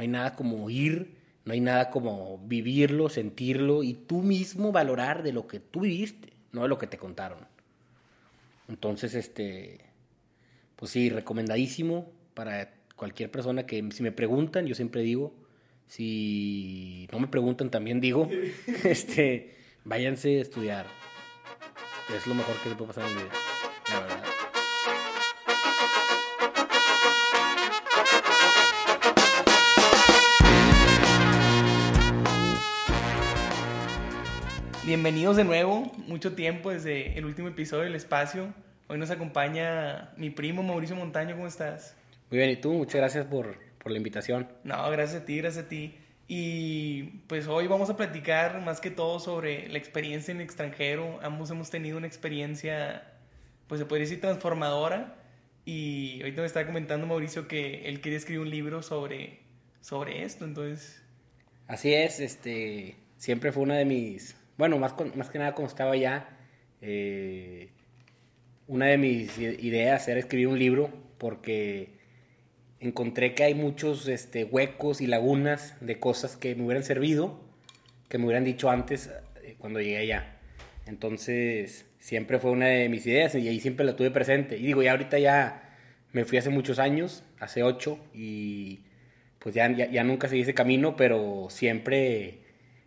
No hay nada como ir, no hay nada como vivirlo, sentirlo y tú mismo valorar de lo que tú viviste, no de lo que te contaron. Entonces, este, pues sí, recomendadísimo para cualquier persona que si me preguntan, yo siempre digo, si no me preguntan también digo, este, váyanse a estudiar. Es lo mejor que se puede pasar en la vida, la verdad. Bienvenidos de nuevo, mucho tiempo desde el último episodio del espacio. Hoy nos acompaña mi primo Mauricio Montaño, ¿cómo estás? Muy bien, ¿y tú? Muchas gracias por, por la invitación. No, gracias a ti, gracias a ti. Y pues hoy vamos a platicar más que todo sobre la experiencia en el extranjero. Ambos hemos tenido una experiencia, pues se podría decir transformadora. Y ahorita me estaba comentando Mauricio que él quería escribir un libro sobre, sobre esto, entonces... Así es, este, siempre fue una de mis bueno, más, más que nada como estaba allá, eh, una de mis ideas era escribir un libro porque encontré que hay muchos este, huecos y lagunas de cosas que me hubieran servido, que me hubieran dicho antes eh, cuando llegué allá. Entonces, siempre fue una de mis ideas y ahí siempre la tuve presente. Y digo, ya ahorita ya me fui hace muchos años, hace ocho, y pues ya, ya, ya nunca seguí ese camino, pero siempre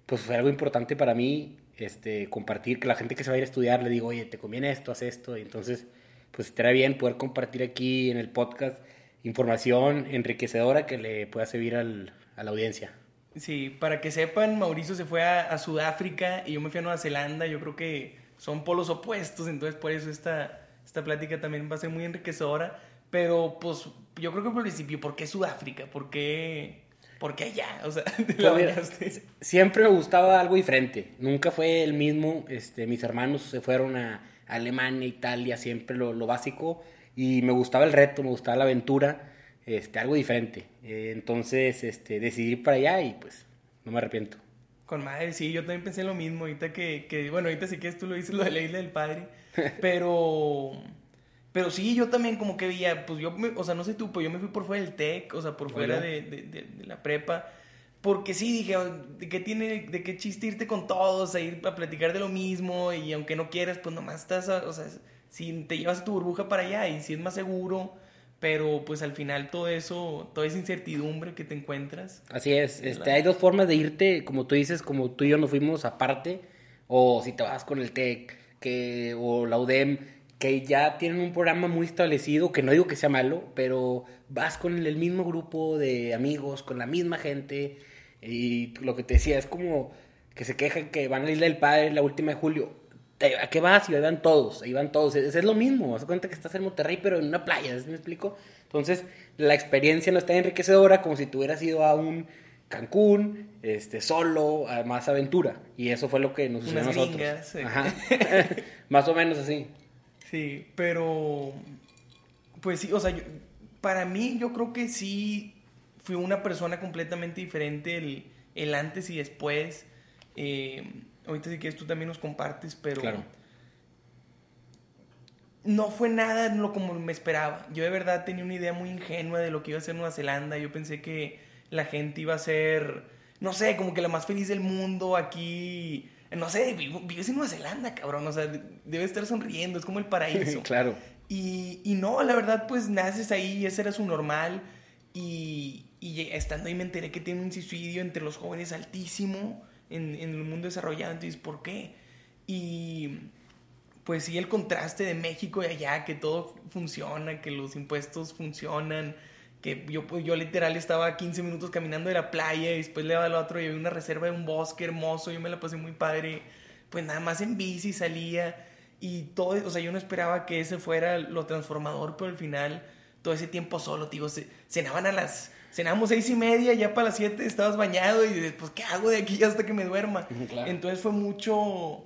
pues fue algo importante para mí este, compartir, que la gente que se va a ir a estudiar le digo, oye, te conviene esto, haz esto, y entonces, pues estaría bien poder compartir aquí en el podcast información enriquecedora que le pueda servir al, a la audiencia. Sí, para que sepan, Mauricio se fue a, Sudáfrica y yo me fui a Nueva Zelanda, yo creo que son polos opuestos, entonces por eso esta, esta plática también va a ser muy enriquecedora, pero pues yo creo que por principio, ¿por qué Sudáfrica? ¿Por qué ¿por qué allá? O sea, pues siempre me gustaba algo diferente. Nunca fue el mismo. Este, mis hermanos se fueron a Alemania, Italia, siempre lo, lo básico. Y me gustaba el reto, me gustaba la aventura, este, algo diferente. Eh, entonces, este, decidí ir para allá y pues no me arrepiento. Con madre, sí, yo también pensé lo mismo. Ahorita que, que bueno, ahorita sí que tú lo dices, lo de la isla del padre. Pero pero sí, yo también como que veía, pues yo, o sea, no sé tú, pues yo me fui por fuera del TEC, o sea, por fuera de, de, de, la prepa. Porque sí, dije, ¿de qué tiene, de qué chiste irte con todos, a ir a platicar de lo mismo? Y aunque no quieras, pues nomás estás, o sea, si te llevas tu burbuja para allá y si es más seguro, pero pues al final todo eso, toda esa incertidumbre que te encuentras. Así es, este, hay dos formas de irte, como tú dices, como tú y yo nos fuimos aparte, o si te vas con el TEC, que, o la UDEM, que ya tienen un programa muy establecido, que no digo que sea malo, pero vas con el mismo grupo de amigos, con la misma gente, y lo que te decía es como que se quejan que van a la Isla del Padre la última de julio. ¿A qué vas? Y ahí van todos, ahí van todos. Es, es lo mismo, a cuenta que estás en Monterrey, pero en una playa, ¿me explico? Entonces, la experiencia no está enriquecedora como si tú hubieras ido a un Cancún, este, solo, a más aventura. Y eso fue lo que nos sucedió a nosotros. Ajá. más o menos así. Sí, pero pues sí, o sea, para mí yo creo que sí fui una persona completamente diferente el, el antes y después. Eh, ahorita sí que tú también nos compartes, pero claro. no fue nada lo como me esperaba. Yo de verdad tenía una idea muy ingenua de lo que iba a ser Nueva Zelanda. Yo pensé que la gente iba a ser, no sé, como que la más feliz del mundo aquí no sé, vives en Nueva Zelanda, cabrón, o sea, debe estar sonriendo, es como el paraíso. claro. Y, y, no, la verdad, pues naces ahí y ese era su normal. Y, y estando ahí me enteré que tiene un suicidio entre los jóvenes altísimo en, en el mundo desarrollado. Entonces, ¿por qué? Y pues sí, el contraste de México y allá, que todo funciona, que los impuestos funcionan, que yo, pues, yo literal estaba 15 minutos caminando de la playa y después le daba al otro y había una reserva de un bosque hermoso, yo me la pasé muy padre, pues nada más en bici salía y todo, o sea, yo no esperaba que ese fuera lo transformador, pero al final todo ese tiempo solo, digo, cenaban a las, cenamos seis y media, ya para las siete estabas bañado y después, ¿qué hago de aquí hasta que me duerma? Entonces fue mucho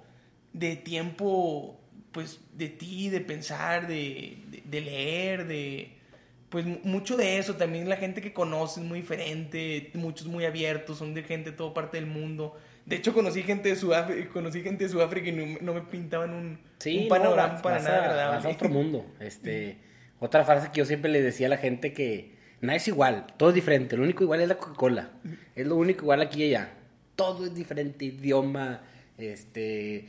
de tiempo, pues, de ti, de pensar, de, de leer, de pues mucho de eso, también la gente que conoces muy diferente, muchos muy abiertos, son de gente de toda parte del mundo. De hecho, conocí gente de Sudáfrica, conocí gente de Sudáfrica y no, me pintaban un, panorama para nada agradable. otro mundo. Este, otra frase que yo siempre le decía a la gente que, Nada es igual, todo es diferente. Lo único igual es la Coca-Cola. Es lo único igual aquí y allá. Todo es diferente, idioma, este,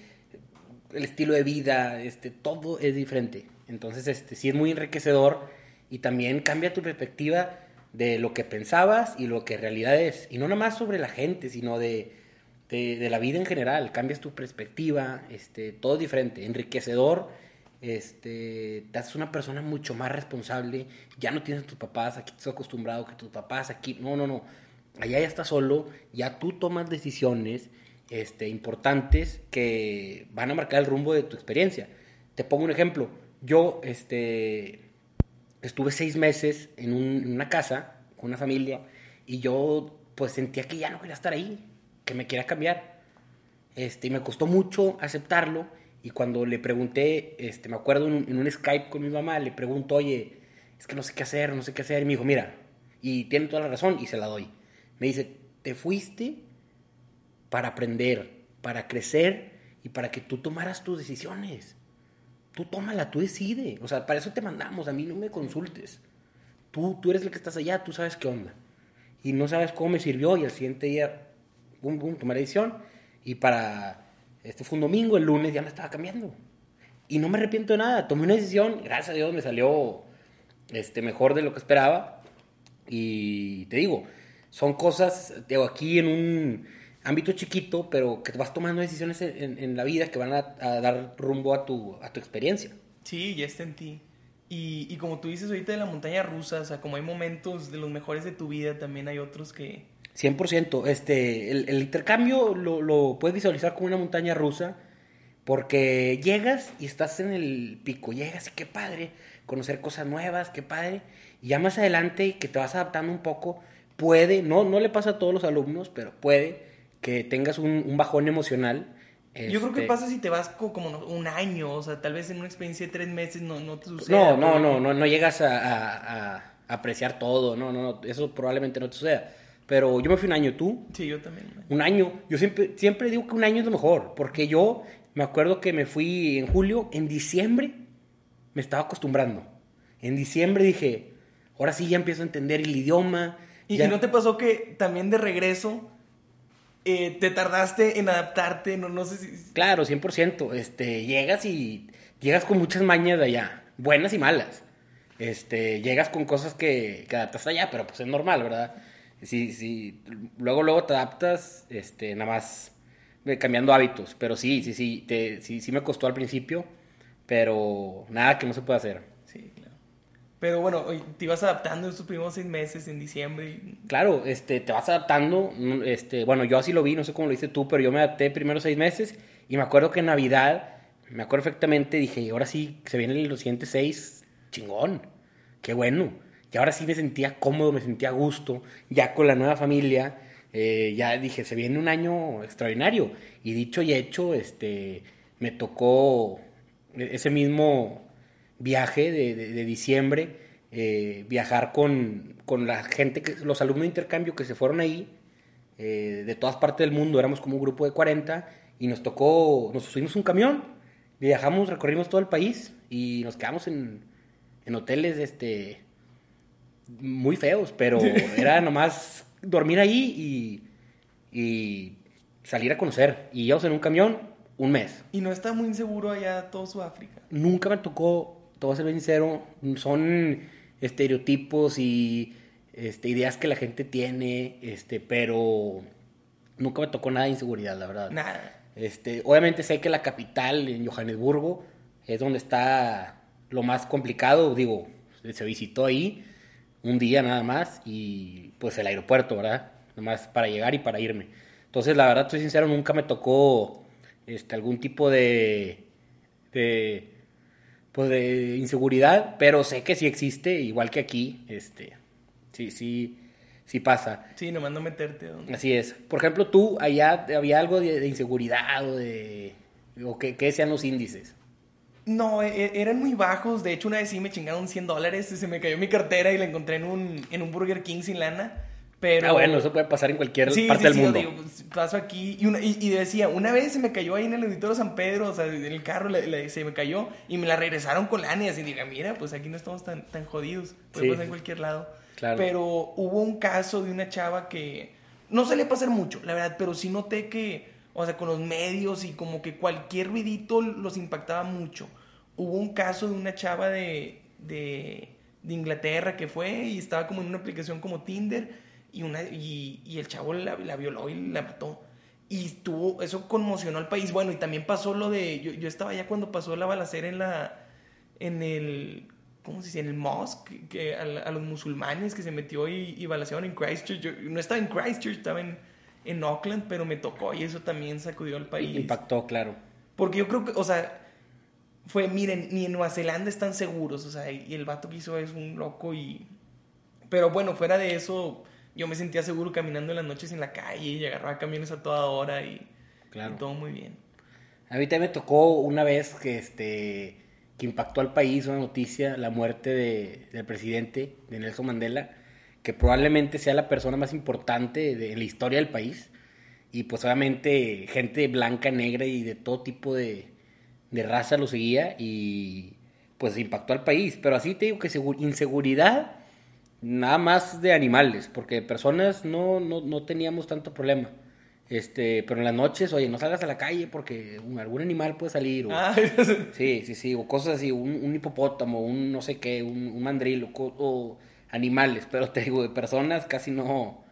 el estilo de vida, este, todo es diferente. Entonces, este, sí es muy enriquecedor y también cambia tu perspectiva de lo que pensabas y lo que realidad es. Y no nada más sobre la gente, sino de, de, la vida en general. Cambias tu perspectiva, este, todo diferente, enriquecedor este, te haces una persona mucho más responsable, ya no tienes a tus papás, aquí estás acostumbrado que tus papás aquí, no, no, no, allá ya estás solo, ya tú tomas decisiones este, importantes que van a marcar el rumbo de tu experiencia. Te pongo un ejemplo, yo este, estuve seis meses en, un, en una casa con una familia y yo pues sentía que ya no quería estar ahí, que me quería cambiar. Este, y me costó mucho aceptarlo y cuando le pregunté, este, me acuerdo en un, en Skype con mi mamá, le pregunto, oye, es que no sé qué hacer, no sé qué hacer. Y me dijo, mira, y tiene toda la razón y se la doy. Me dice, te fuiste para aprender, para crecer y para que tú tomaras tus decisiones. Tú tómala, tú decide. O sea, para eso te mandamos, a mí no me consultes. Tú, tú eres el que estás allá, tú sabes qué onda. Y no sabes cómo me sirvió y al siguiente día, boom, boom, tomar decisión. Y para este fue un domingo, el lunes ya me estaba cambiando. Y no me arrepiento de nada. Tomé una decisión, gracias a Dios me salió este, mejor de lo que esperaba. Y te digo, son cosas, digo, aquí en un ámbito chiquito, pero que vas tomando decisiones en, en la vida que van a, a, dar rumbo a tu, a tu experiencia. Sí, ya está en ti. Y, y como tú dices ahorita de la montaña rusa, o sea, como hay momentos de los mejores de tu vida, también hay otros que, 100%. Este, el, el intercambio lo, lo, puedes visualizar como una montaña rusa porque llegas y estás en el pico, llegas y qué padre, conocer cosas nuevas, qué padre. Y ya más adelante que te vas adaptando un poco, puede, no, no le pasa a todos los alumnos, pero puede que tengas un, un bajón emocional. Este... Yo creo que pasa si te vas como un año, o sea, tal vez en una experiencia de tres meses no, no te sucede. No, no, no, no, no llegas a, a, a apreciar todo, no, no, no, eso probablemente no te suceda pero yo me fui un año, ¿tú? Sí, yo también. Un año. Yo siempre, siempre digo que un año es lo mejor, porque yo me acuerdo que me fui en julio, en diciembre me estaba acostumbrando. En diciembre dije, ahora sí ya empiezo a entender el idioma. ¿Y, ya... ¿y no te pasó que también de regreso eh, te tardaste en adaptarte? No, no sé si... Claro, 100%. Este, llegas y llegas con muchas mañas de allá, buenas y malas. Este, llegas con cosas que, que adaptas allá, pero pues es normal, ¿verdad? sí, sí, luego, luego te adaptas, este, nada más cambiando hábitos, pero sí, sí, sí, te, sí, sí me costó al principio, pero nada que no se pueda hacer. Pero bueno, te ibas adaptando estos primeros seis meses en diciembre. Y... Claro, este, te vas adaptando, este, bueno, yo así lo vi, no sé cómo lo hice tú, pero yo me adapté primero seis meses y me acuerdo que en Navidad, me acuerdo perfectamente, dije, ahora sí, se vienen los siguientes seis, chingón, qué bueno. Y ahora sí me sentía cómodo, me sentía a gusto, ya con la nueva familia. Eh, ya dije, se viene un año extraordinario. Y dicho y hecho, este, me tocó ese mismo viaje de, de, de diciembre, eh, viajar con, con, la gente, que, los alumnos de intercambio que se fueron ahí, eh, de todas partes del mundo, éramos como un grupo de 40, y nos tocó, nos subimos un camión, viajamos, recorrimos todo el país, y nos quedamos en, en hoteles, este muy feos, pero era nomás dormir ahí y, y salir a conocer. Y íbamos en un camión un mes. ¿Y no está muy inseguro allá todo Sudáfrica? Nunca me tocó, a ser bien sincero, son estereotipos y este, ideas que la gente tiene, este, pero nunca me tocó nada de inseguridad, la verdad. Nada. Este, obviamente sé que la capital, en Johannesburgo, es donde está lo más complicado, digo, se visitó ahí, un día nada más y pues el aeropuerto, ¿verdad? Nada más para llegar y para irme. Entonces, la verdad, estoy sincero, nunca me tocó este, algún tipo de, de, pues de inseguridad, pero sé que sí existe, igual que aquí, este, sí, sí, sí pasa. Sí, nomás no meterte. ¿dónde? Así es. Por ejemplo, tú, allá había algo de, de inseguridad o de, o qué, qué decían los índices. No, e eran muy bajos. De hecho, una vez sí me chingaron 100 dólares. Se me cayó mi cartera y la encontré en un, en un Burger King sin lana. Pero... Ah, bueno, eso puede pasar en cualquier sí, parte sí, del sí, mundo. Digo, pues, paso aquí. Y, una, y, y, decía, una vez se me cayó ahí en el auditorio San Pedro, o sea, en el carro se me cayó y me la regresaron con lana. Y así, diga, mira, pues aquí no estamos tan, tan jodidos. Puede pasar en cualquier lado. Claro. Pero hubo un caso de una chava que no se le pasar mucho, la verdad, pero sí noté que, o sea, con los medios y como que cualquier ruidito los impactaba mucho. Hubo un caso de una chava de, de, de Inglaterra que fue y estaba como en una aplicación como Tinder y, una, y, y el chavo la, la violó y la mató. Y estuvo, eso conmocionó al país. Bueno, y también pasó lo de, yo, yo estaba allá cuando pasó la balacera en la, en el, ¿cómo se dice? En el mosque, que a, a los musulmanes que se metió y, y balacearon en Christchurch. Yo no estaba en Christchurch, estaba en, en Auckland, pero me tocó y eso también sacudió al país. Impactó, claro. Porque yo creo que, o sea, fue, miren, ni en Nueva Zelanda están seguros, o sea, y el vato que hizo es un loco y... Pero bueno, fuera de eso, yo me sentía seguro caminando en las noches en la calle y agarraba camiones a toda hora y, Claro. y todo muy bien. A mí también me tocó una vez que este que impactó al país una noticia, la muerte de- del presidente, de Nelson Mandela, que probablemente sea la persona más importante de, en la historia del país. Y pues obviamente gente blanca, negra y de todo tipo de, de raza lo seguía y pues impactó al país. Pero así te digo que segu- inseguridad nada más de animales, porque personas no, no, no teníamos tanto problema. Este, pero en las noches, oye, no salgas a la calle porque un- algún animal puede salir. O, Ah, Sí, sí, sí, o cosas así, un, un hipopótamo, un no sé qué, un, un mandril, o, animales, pero te digo, de personas casi no,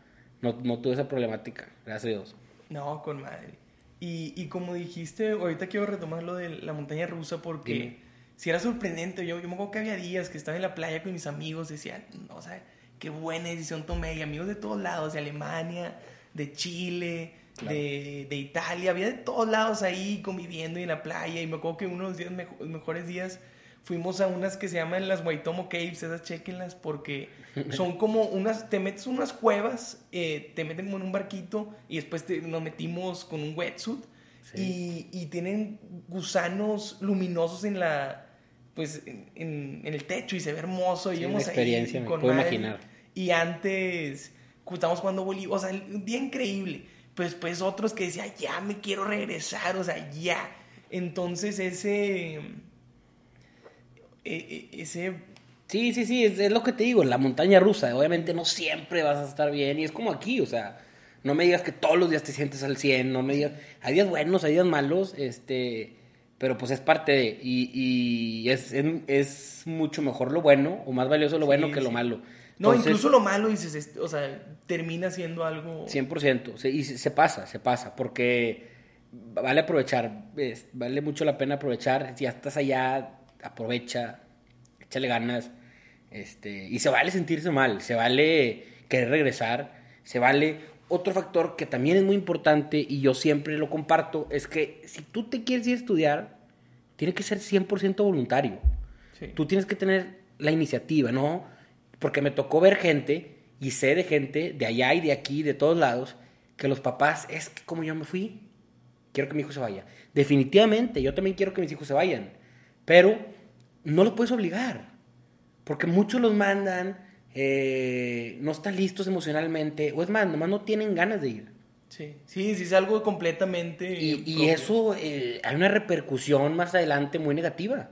no, no tuve esa problemática, gracias a Dios. no, con madre. Y, y como dijiste, ahorita quiero retomar lo de la montaña rusa porque Dime. Si era sorprendente. Yo, yo me acuerdo que había días que estaba en la playa con mis amigos, decían, no, o sea, qué buena decisión tomé. Y amigos de todos lados, de Alemania, de Chile, Claro. de, de Italia, había de todos lados ahí conviviendo y en la playa. Y me acuerdo que uno de los días mejo- mejores días fuimos a unas que se llaman las Waitomo Caves, esas chequenlas, porque son como unas, te metes unas cuevas, eh, te meten como en un barquito y después te- nos metimos con un wetsuit Sí. y, y tienen gusanos luminosos en la, pues, en, en- en el techo y se ve hermoso. y Sí, íbamos una ahí experiencia, me con puedo madre. imaginar. Y antes estábamos jugando Bolívar, o sea, un día increíble. Pues, pues otros que decían, ya me quiero regresar, o sea, ya. Entonces ese, e- e- ese, Sí, sí, sí, es, es lo que te digo, la montaña rusa, obviamente no siempre vas a estar bien y es como aquí, o sea, no me digas que todos los días te sientes al 100, no me digas, hay días buenos, hay días malos, este, pero pues es parte de, y, y es, es, es mucho mejor lo bueno, o más valioso lo bueno Sí, que lo malo. no, Entonces, incluso lo malo dices, o sea, termina siendo algo... 100%, se- y se, se pasa, se pasa, porque vale aprovechar, es- vale mucho la pena aprovechar, si ya estás allá, aprovecha, échale ganas, este, y se vale sentirse mal, se vale querer regresar, se vale... Otro factor que también es muy importante y yo siempre lo comparto es que si tú te quieres ir a estudiar, tiene que ser 100% voluntario. Sí. Tú tienes que tener la iniciativa, ¿no? Porque me tocó ver gente y sé de gente de allá y de aquí, de todos lados, que los papás, es que como yo me fui, quiero que mi hijo se vaya. Definitivamente, yo también quiero que mis hijos se vayan, pero no los puedes obligar, porque muchos los mandan, eh, no están listos emocionalmente, o es más, nomás no tienen ganas de ir. Sí, sí, sí, es algo completamente... Y, eso, eh, hay una repercusión más adelante muy negativa.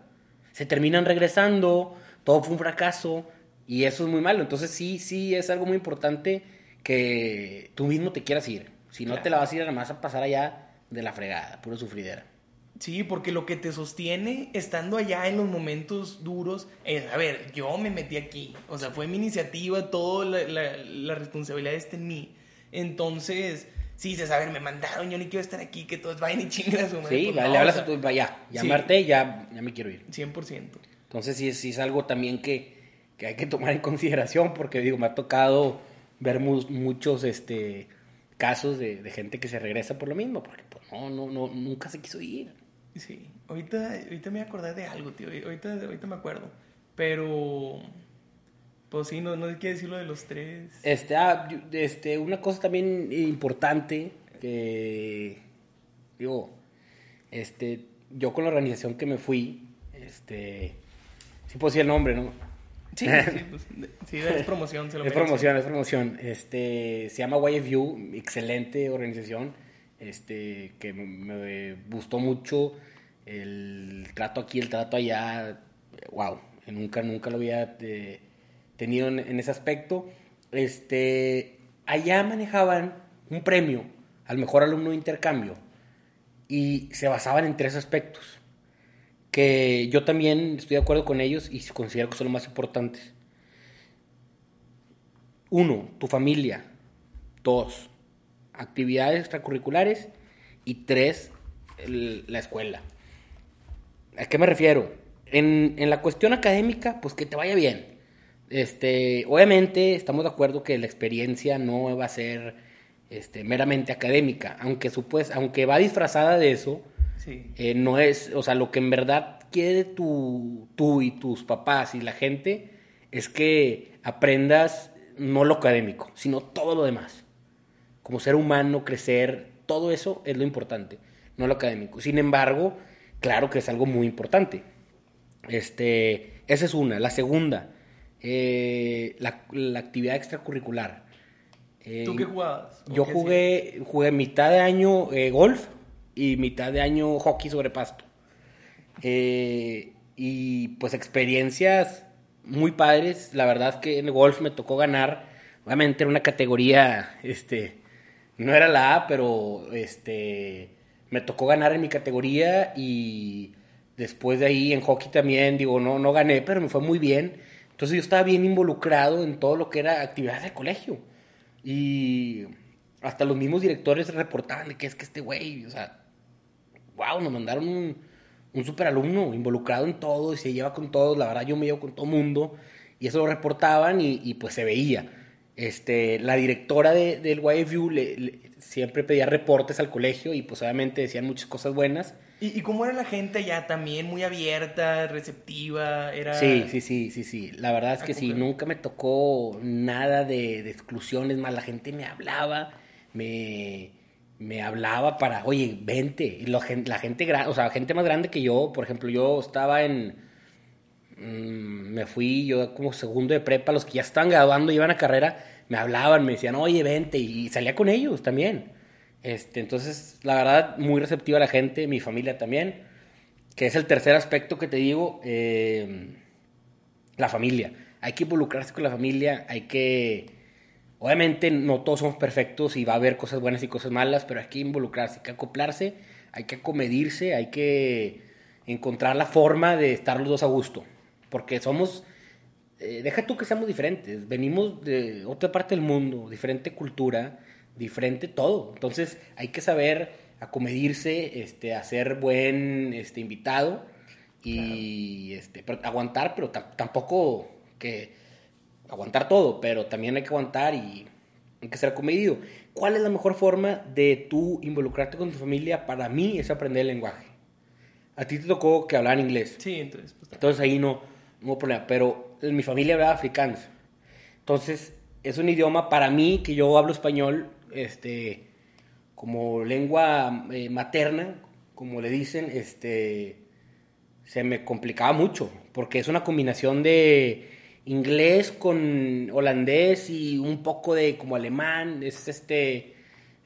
Se terminan regresando, todo fue un fracaso y eso es muy malo. Entonces sí, sí, es algo muy importante que tú mismo te quieras ir. Si no Claro. te la vas a ir nada más a pasar allá de la fregada, puro sufridera. Sí, porque lo que te sostiene estando allá en los momentos duros es, a ver, yo me metí aquí, o sea, fue mi iniciativa, toda la, la- la responsabilidad está en mí. Entonces, sí dices, a ver, me mandaron, yo ni quiero estar aquí, que todos vayan y chinguen a su madre. Sí, Pues no, hablas o a tu, ya, ya sí. me harté, ya, ya me quiero ir. 100%. Entonces sí, sí es algo también que, que hay que tomar en consideración porque digo, me ha tocado ver mu- muchos este, casos de, de gente que se regresa por lo mismo, porque pues no, no, no, nunca se quiso ir. Sí, ahorita, ahorita me acordé de algo, tío, ahorita, ahorita me acuerdo. Pero, pues sí, no, no que decir lo de los tres. Este, ah, este, una cosa también importante que, digo, este, yo con la organización que me fui, este, sí puedo decir el nombre, ¿no? Sí, sí, pues, sí, es promoción, se lo Es merece. promoción, es promoción. Este, se llama YFU, excelente organización, este, que me, gustó mucho el trato aquí, el trato allá, wow, nunca, nunca lo había eh, tenido en, ese aspecto. Este, allá manejaban un premio al mejor alumno de intercambio y se basaban en tres aspectos que yo también estoy de acuerdo con ellos y considero que son los más importantes. Uno, tu familia. Dos, actividades extracurriculares. Y tres, la escuela. ¿A qué me refiero? En, la cuestión académica, pues que te vaya bien. Este, obviamente estamos de acuerdo que la experiencia no va a ser este, meramente académica, aunque, supos, aunque va disfrazada de eso, eh, no es, o sea, lo que en verdad quiere tu, tú y tus papás y la gente es que aprendas no lo académico, sino todo lo demás. Como ser humano, crecer, todo eso es lo importante, no lo académico. Sin embargo, claro que es algo muy importante. Este, esa es una. La segunda, eh, la, actividad extracurricular. ¿Tú qué jugabas? Yo jugué, jugué mitad de año eh, golf y mitad de año hockey sobre pasto. Eh, y pues experiencias muy padres. La verdad es que en el golf me tocó ganar. Obviamente en una categoría, este, no era la A, pero este, me tocó ganar en mi categoría y después de ahí en hockey también, digo, no, no gané, pero me fue muy bien. Entonces yo estaba bien involucrado en todo lo que era actividades de colegio. Y hasta los mismos directores reportaban de que es que este güey, o sea, wow, nos mandaron un, un super alumno involucrado en todo y se lleva con todos. La verdad, yo me llevo con todo mundo y eso lo reportaban y, pues se veía. Este, la directora de, del YFU le, siempre pedía reportes al colegio y pues obviamente decían muchas cosas buenas. ¿Y, cómo era la gente ya también? ¿Muy abierta, receptiva? Era... Sí, sí, sí, sí, sí. La verdad es que sí, nunca me tocó nada de, de exclusiones, más la gente me hablaba, me me hablaba para, oye, vente. Y la gente, o sea, gente más grande que yo, por ejemplo, yo estaba en. Mm, me fui yo como segundo de prepa, los que ya estaban graduando, iban a carrera, me hablaban, me decían, oye, vente. Y salía con ellos también. Este, entonces, la verdad, muy receptiva la gente, mi familia también. Que es el tercer aspecto que te digo, eh, la familia. Hay que involucrarse con la familia, hay que Obviamente no todos somos perfectos y va a haber cosas buenas y cosas malas, pero hay que involucrarse, hay que acoplarse, hay que acomedirse, hay que encontrar la forma de estar los dos a gusto. Porque somos, eh, deja tú que seamos diferentes, venimos de otra parte del mundo, diferente cultura, diferente todo. Entonces hay que saber acomedirse, este, hacer buen este, invitado y este, aguantar, pero tampoco que aguantar todo, pero también hay que aguantar y hay que ser comedido. ¿Cuál es la mejor forma de tú involucrarte con tu familia? Para mí es aprender el lenguaje. A ti te tocó que hablar inglés. Sí, entonces. Pues, entonces ahí no, no hubo problema. Pero mi familia hablaba africano. Entonces es un idioma para mí que yo hablo español este, como lengua eh, materna, como le dicen, este, se me complicaba mucho. Porque es una combinación de inglés con holandés y un poco de como alemán, es este,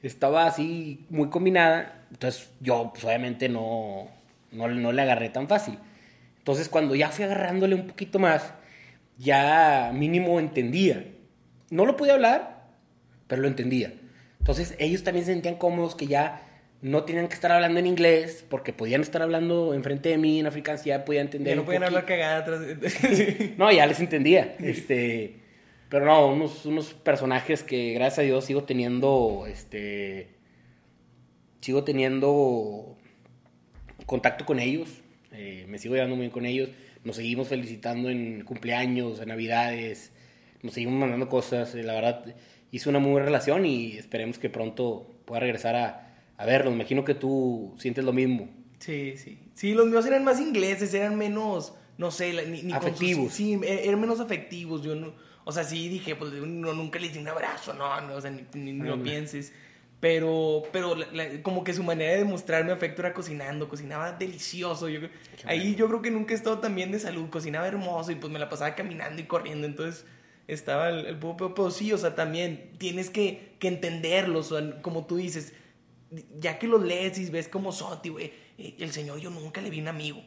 estaba así muy combinada, entonces yo pues obviamente no, no, no le agarré tan fácil. Entonces cuando ya fui agarrándole un poquito más, ya mínimo entendía. No lo podía hablar, pero lo entendía. Entonces ellos también se sentían cómodos que ya no tenían que estar hablando en inglés, porque podían estar hablando enfrente de mí en africano, ya podía entender. Ya no podían hablar cagada no, ya les entendía. Este, pero no, unos, unos personajes que gracias a Dios sigo teniendo, este, sigo teniendo contacto con ellos. Eh, me sigo llevando muy bien con ellos. Nos seguimos felicitando en cumpleaños, en navidades. Nos seguimos mandando cosas. Eh, la verdad, hizo una muy buena relación y esperemos que pronto pueda regresar a a ver, me imagino que tú sientes lo mismo. Sí, sí. Sí, los míos eran más ingleses, eran menos, no sé, ni, afectivos. sí, e, eran menos afectivos. Yo no, o sea, sí dije, pues no, nunca le di un abrazo, no, no, o sea, ni, lo pienses. Pero, pero como que su manera de mostrarme afecto era cocinando, cocinaba delicioso. Yo, ahí yo creo que nunca he estado tan bien de salud, cocinaba hermoso y pues me la pasaba caminando y corriendo, entonces estaba el, el pero, sí, o sea, también tienes que, que entenderlo, o sea, como tú dices, ya que los lees y ves como Soti, güey, eh, el señor yo nunca le vi un amigo.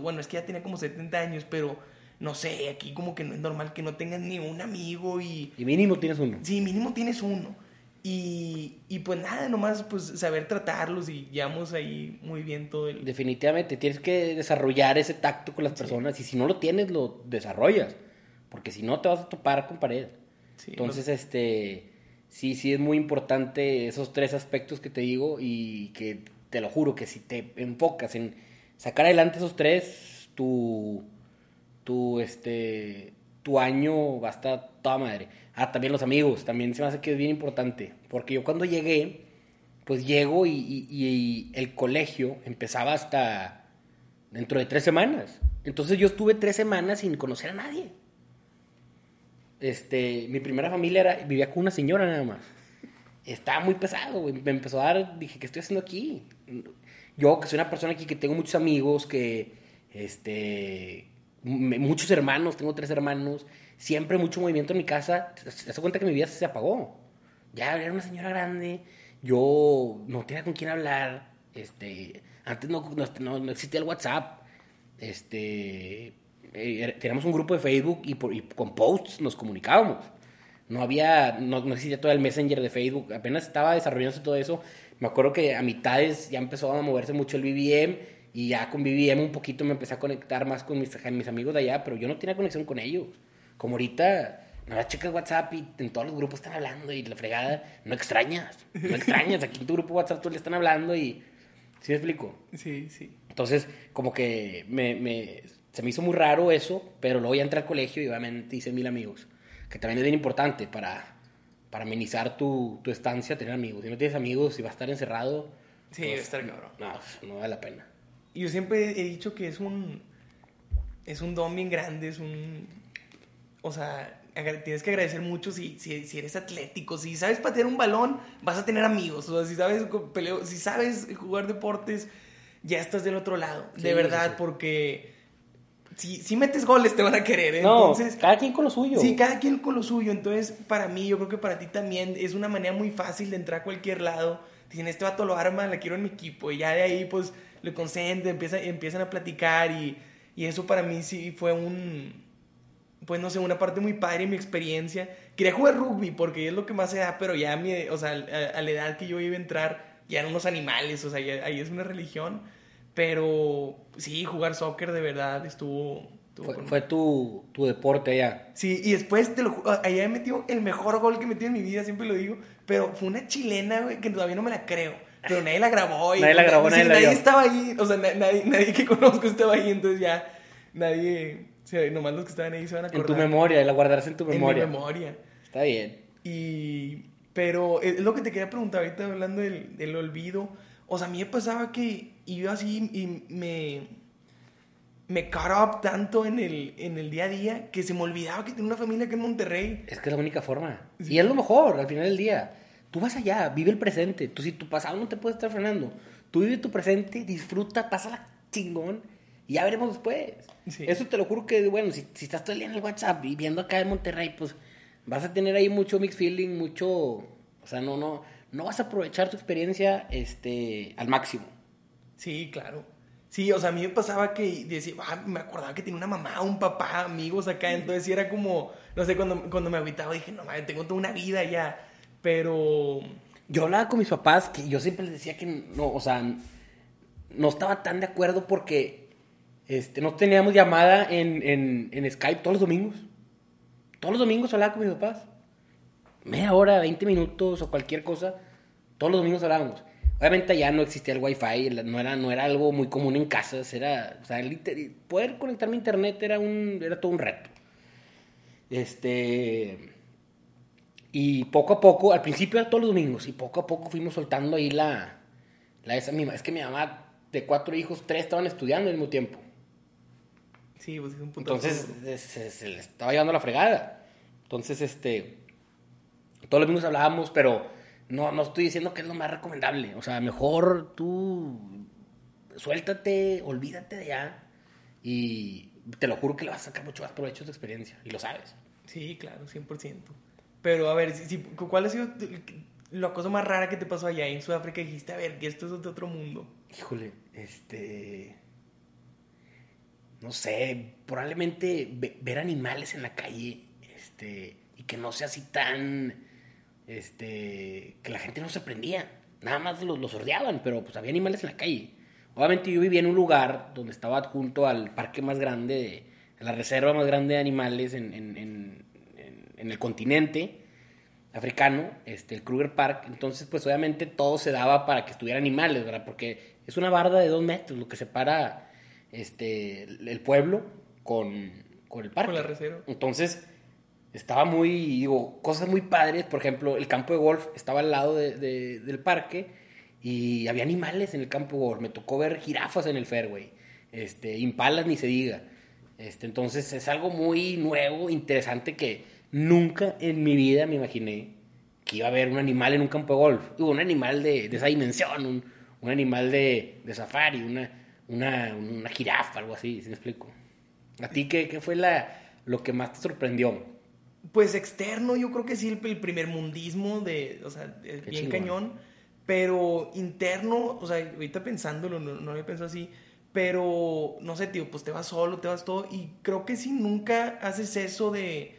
bueno, es que ya tenía como 70 años, pero no sé, aquí como que no es normal que no tengas ni un amigo y... Y mínimo tienes uno. Sí, mínimo tienes uno. Y, y pues nada, nomás pues saber tratarlos y llevamos ahí muy bien todo el... Definitivamente, tienes que desarrollar ese tacto con las personas y si no lo tienes, lo desarrollas. Porque si no, te vas a topar con pared. Sí, Entonces, este, sí, sí es muy importante esos tres aspectos que te digo y que te lo juro que si te enfocas en sacar adelante esos tres, tu, tu, este, tu año va a estar toda madre. Ah, también los amigos, también se me hace que es bien importante. Porque yo cuando llegué, pues llego y, el colegio empezaba hasta dentro de tres semanas. Entonces yo estuve tres semanas sin conocer a nadie. Este, mi primera familia era, vivía con una señora nada más. Estaba muy pesado, güey. Me empezó a dar, dije, ¿qué estoy haciendo aquí? Yo, que soy una persona aquí que tengo muchos amigos, que, este, muchos hermanos, tengo tres hermanos, siempre mucho movimiento en mi casa. Te das cuenta que mi vida se apagó. Ya era una señora grande, yo no tenía con quién hablar. Este, antes no, no, no- existía el WhatsApp. Este, eh, teníamos un grupo de Facebook y, por- y con posts nos comunicábamos. No había, no, no existía todo el Messenger de Facebook, apenas estaba desarrollándose todo eso. Me acuerdo que a mitades ya empezó a moverse mucho el BBM y ya con BBM un poquito me empecé a conectar más con mis amigos de allá, pero yo no tenía conexión con ellos. Como ahorita, nada, checas WhatsApp y en todos los grupos están hablando y la fregada, no extrañas, no extrañas. Aquí en tu grupo WhatsApp tú le están hablando y. ¿Sí me explico? Sí, sí. Entonces, como que me, me- se me hizo muy raro eso, pero luego ya entré al colegio y obviamente hice mil amigos, que también es bien importante para, para amenizar tu, tu estancia, tener amigos. Si no tienes amigos, si vas a estar encerrado, Sí, pues, va a estar cabrón. no, no vale la pena. Yo siempre he dicho que es un. Es un don bien grande, es un. O sea, tienes que agradecer mucho si, si, si eres atlético. Si sabes patear un balón, vas a tener amigos. O sea, si sabes, peleo- si sabes jugar deportes, ya estás del otro lado. Sí, de verdad, sí, sí. porque. Si, si metes goles, te van a querer. ¿eh? No, Entonces, cada quien con lo suyo. Sí, cada quien con lo suyo. Entonces, para mí, yo creo que para ti también es una manera muy fácil de entrar a cualquier lado. Dicen, este vato lo arma, la quiero en mi equipo. Y ya de ahí, pues, le consenten, empiezan, empiezan a platicar. Y, y eso para mí sí fue un. Pues no sé, una parte muy padre de mi experiencia. Quería jugar rugby porque es lo que más se da, pero ya a, mi, o sea, a, a la edad que yo iba a entrar, ya eran unos animales, o sea, ya- ahí es una religión. Pero sí, jugar soccer de verdad estuvo. estuvo Fue, con- fue tu, tu deporte allá. Sí, y después te lo allá he metido el mejor gol que he metido en mi vida, siempre lo digo. Pero fue una chilena, güey, que todavía no me la creo. Pero nadie la grabó. Y Nadie la grabó, nadie la vio. estaba ahí. O sea, na- nadie, nadie que conozco estaba ahí. Entonces ya, nadie. Sea, nomás los que estaban ahí se van a En acordar. tu memoria, la guardarás en tu En memoria. mi memoria. Está bien. Y. Pero es lo que te quería preguntar ahorita hablando del, del olvido. O sea, a mí me pasaba que iba así y me. Me caught up tanto en el, en el día a día que se me olvidaba que tenía una familia que en Monterrey. Es que es la única forma. Y es lo mejor al final del día. Tú vas allá, vive el presente. Tú, si tu pasado no te puede estar frenando, tú vive tu presente, disfruta, pásala chingón y ya veremos después. Sí. Eso te lo juro que, bueno, si, si estás todo el día en el WhatsApp y viendo acá en Monterrey, pues vas a tener ahí mucho mixed feeling, mucho. O sea, no, no, no vas a aprovechar tu experiencia este, al máximo. Sí, claro. Sí, o sea, a mí me pasaba que decía, ah, me acordaba que tenía una mamá, un papá, amigos acá, entonces sí era como, no sé, cuando, cuando me habitaba dije, no mames, tengo toda una vida ya, pero Yo hablaba con mis papás que yo siempre les decía que no, o sea, no estaba tan de acuerdo porque este, no teníamos llamada en, en, en Skype todos los domingos. Todos los domingos hablaba con mis papás. Media hora, 20 minutos o cualquier cosa. Todos los domingos hablábamos. Obviamente ya no existía el wifi, no era, no era algo muy común en casas, era, o sea, poder conectarme a internet era, un, era todo un reto. Este, y poco a poco, al principio era todos los domingos, y poco a poco fuimos soltando ahí la, la esa misma. Es que mi mamá, de cuatro hijos, tres estaban estudiando al mismo tiempo. Sí, pues es un punto. Entonces se, le estaba llevando la fregada. Entonces, este, todos los domingos hablábamos, pero no, no estoy diciendo que es lo más recomendable. O sea, mejor tú suéltate, olvídate de allá y te lo juro que le vas a sacar mucho más provecho a tu experiencia y lo sabes. Sí, claro, 100%. Pero a ver, si, si- ¿cuál ha sido la cosa más rara que te pasó allá en Sudáfrica? Dijiste, a ver, que esto es de otro mundo. Híjole, este. No sé, probablemente ver animales en la calle, este, y que no sea así tan, este, que la gente no se prendía, nada más los, los sordeaban, pero pues había animales en la calle. Obviamente yo vivía en un lugar donde estaba adjunto al parque más grande, a la reserva más grande de animales en, en, en, en el continente africano, este, el Kruger Park. Entonces, pues obviamente todo se daba para que estuviera animales, ¿verdad? Porque es una barda de dos metros lo que separa este, el pueblo con, con el parque. Con la. Entonces, estaba muy, digo, cosas muy padres. Por ejemplo, el campo de golf estaba al lado de, de, del parque y había animales en el campo de golf. Me tocó ver jirafas en el fairway, este, impalas ni se diga. Este, entonces, es algo muy nuevo, interesante que nunca en mi vida me imaginé que iba a haber un animal en un campo de golf. Digo, un animal de, de esa dimensión, un, un animal de, de safari, una, una, una, jirafa, algo así, ¿sí me explico? ¿A ti qué, qué fue la, lo que más te sorprendió? Pues externo, yo creo que sí, el, el primer mundismo de, o sea, bien chingón. cañón, pero interno, o sea, ahorita pensándolo, no, no lo había pensado así, pero no sé, tío, pues te vas solo, te vas todo, y creo que si nunca haces eso de,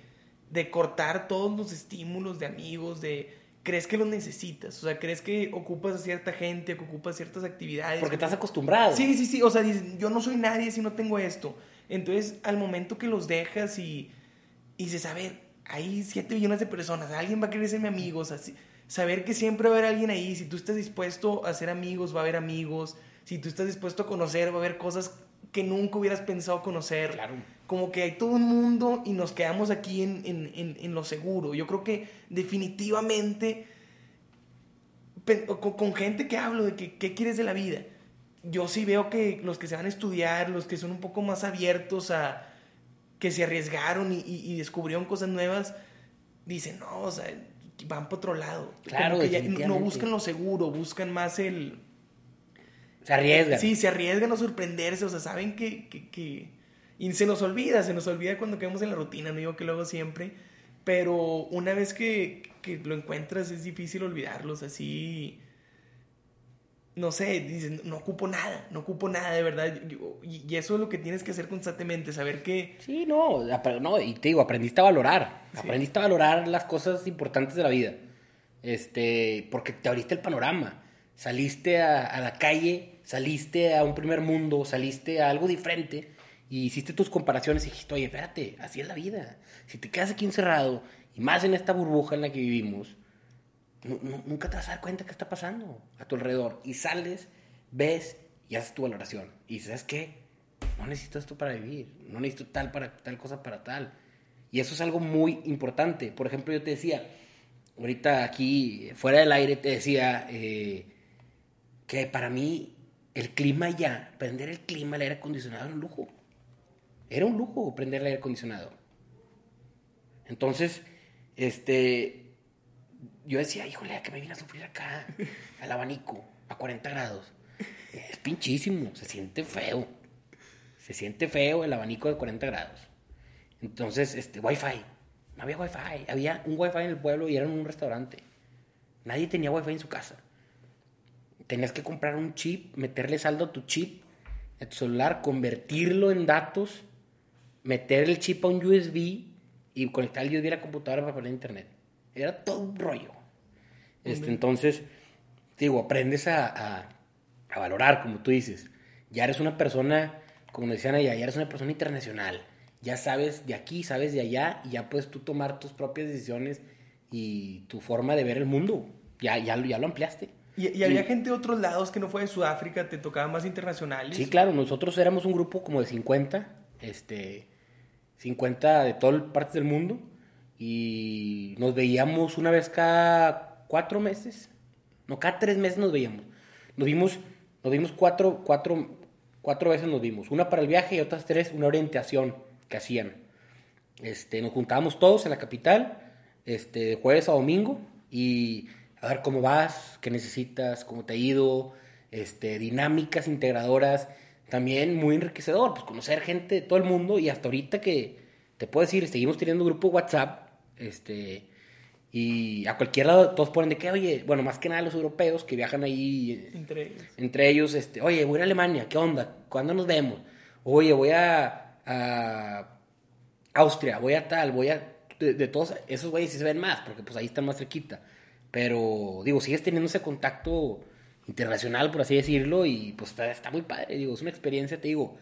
de cortar todos los estímulos de amigos, de crees que los necesitas, o sea, crees que ocupas a cierta gente, que ocupas ciertas actividades. Porque estás acostumbrado. Sí, sí, sí, o sea, dices, yo no soy nadie si no tengo esto. Entonces, al momento que los dejas y, y dices, a ver, hay 7 millones de personas, alguien va a querer ser mi amigo, o sea, saber que siempre va a haber alguien ahí, si tú estás dispuesto a ser amigos, va a haber amigos, si tú estás dispuesto a conocer, va a haber cosas que nunca hubieras pensado conocer. Claro. Como que hay todo un mundo y nos quedamos aquí en, en, en, en lo seguro. Yo creo que definitivamente, con, con, gente que hablo de que, qué quieres de la vida, yo sí veo que los que se van a estudiar, los que son un poco más abiertos a que se arriesgaron y, y, y descubrieron cosas nuevas, dicen, no, o sea, van por otro lado. Claro, que ya no buscan lo seguro, buscan más el... Se arriesgan. Sí, se arriesgan a sorprenderse, o sea, saben que, que, que... Y se nos olvida, se nos olvida cuando quedamos en la rutina, no digo que luego siempre, pero una vez que, que lo encuentras es difícil olvidarlos, así no sé, dices, no ocupo nada, no ocupo nada, de verdad. Y eso es lo que tienes que hacer constantemente, saber que... Sí, no, no y te digo, aprendiste a valorar, sí. aprendiste a valorar las cosas importantes de la vida. Este, porque te abriste el panorama, saliste a, a la calle, saliste a un primer mundo, saliste a algo diferente y hiciste tus comparaciones y dijiste, oye, espérate, así es la vida. Si te quedas aquí encerrado y más en esta burbuja en la que vivimos, nunca te vas a dar cuenta qué está pasando a tu alrededor. Y sales, ves y haces tu valoración. Y sabes qué, no necesito esto para vivir, no necesito tal para tal cosa para tal. Y eso es algo muy importante. Por ejemplo, yo te decía, ahorita aquí fuera del aire te decía eh, que para mí el clima ya, prender el clima, el aire acondicionado era un lujo. Era un lujo prender el aire acondicionado. Entonces, este, yo decía, híjole, ¿a qué me vine a sufrir acá? Al abanico, a 40 grados. Es pinchísimo, se siente feo. Se siente feo el abanico de 40 grados. Entonces, este, wifi. No había wifi. Había un wifi en el pueblo y era en un restaurante. Nadie tenía wifi en su casa. Tenías que comprar un chip, meterle saldo a tu chip, a tu celular, convertirlo en datos, meter el chip a un USB y conectar el USB a la computadora para poner internet. Era todo un rollo. Este, entonces, digo, aprendes a, a, a, valorar, como tú dices. Ya eres una persona, como decían allá, ya eres una persona internacional. Ya sabes de aquí, sabes de allá, y ya puedes tú tomar tus propias decisiones y tu forma de ver el mundo. Ya, ya, ya lo ampliaste. ¿Y, y había y, gente de otros lados que no fue de Sudáfrica, te tocaba más internacionales? Sí, claro, nosotros éramos un grupo como de 50, este, 50 de todas partes del mundo y nos veíamos una vez cada cuatro meses, no, cada tres meses nos veíamos. Nos vimos, nos vimos cuatro, cuatro, cuatro veces nos vimos, una para el viaje y otras tres una orientación que hacían. Este, nos juntábamos todos en la capital, este, de jueves a domingo y a ver cómo vas, qué necesitas, cómo te ha ido, este, dinámicas integradoras, también muy enriquecedor, pues conocer gente de todo el mundo y hasta ahorita que te puedo decir, seguimos teniendo un grupo WhatsApp este, y a cualquier lado todos ponen de que, oye, bueno, más que nada los europeos que viajan ahí entre ellos, entre ellos este, oye, voy a Alemania, ¿qué onda? ¿Cuándo nos vemos? oye, voy a, a Austria, voy a tal, voy a... De, todos esos güeyes sí se ven más, porque pues ahí están más cerquita. Pero, digo, sigues teniendo ese contacto internacional, por así decirlo, y pues está, muy padre, digo, es una experiencia, te digo,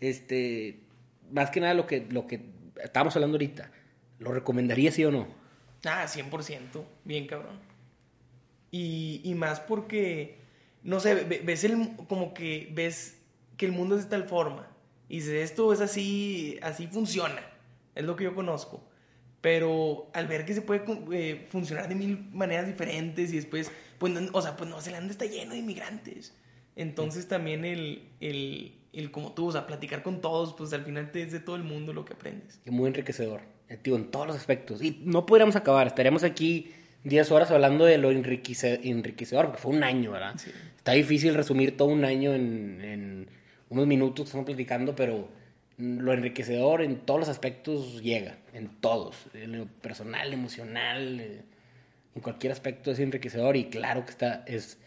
este, más que nada lo que, lo que estábamos hablando ahorita, ¿lo recomendaría sí o no? Ah, 100%, bien cabrón. Y, y más porque, no sé, ves el, como que ves que el mundo es de tal forma, y dices, esto es así, así funciona, es lo que yo conozco. Pero al ver que se puede eh, funcionar de mil maneras diferentes y después, pues, o sea, pues Nueva Zelanda está lleno de inmigrantes. Entonces también el, el, el, como tú, o sea, platicar con todos, pues al final te es de todo el mundo lo que aprendes. Es muy enriquecedor, eh, tío, en todos los aspectos. Y no podríamos acabar, estaríamos aquí 10 horas hablando de lo enriquecedor, porque fue un año, ¿verdad? Está difícil resumir todo un año en, en unos minutos que estamos platicando, pero lo enriquecedor en todos los aspectos llega, en todos, en lo personal, emocional, eh, en cualquier aspecto es enriquecedor y claro que está, es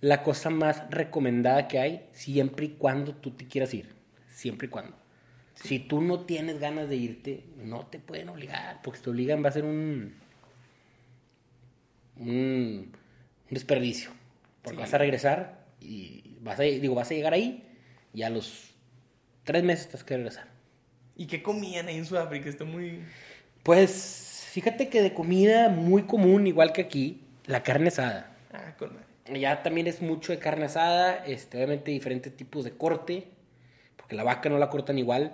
la cosa más recomendada que hay siempre y cuando tú te quieras ir, siempre y cuando. Si tú no tienes ganas de irte, no te pueden obligar, porque si te obligan va a ser un, un, desperdicio, porque vas a regresar y vas a, digo, vas a llegar ahí y a los Tres meses tienes que regresar. ¿Y qué comían ahí en Sudáfrica? Está muy... Pues fíjate que de comida muy común, igual que aquí, la carne asada. Ah, con Ya también es mucho de carne asada, este, obviamente diferentes tipos de corte, porque la vaca no la cortan igual.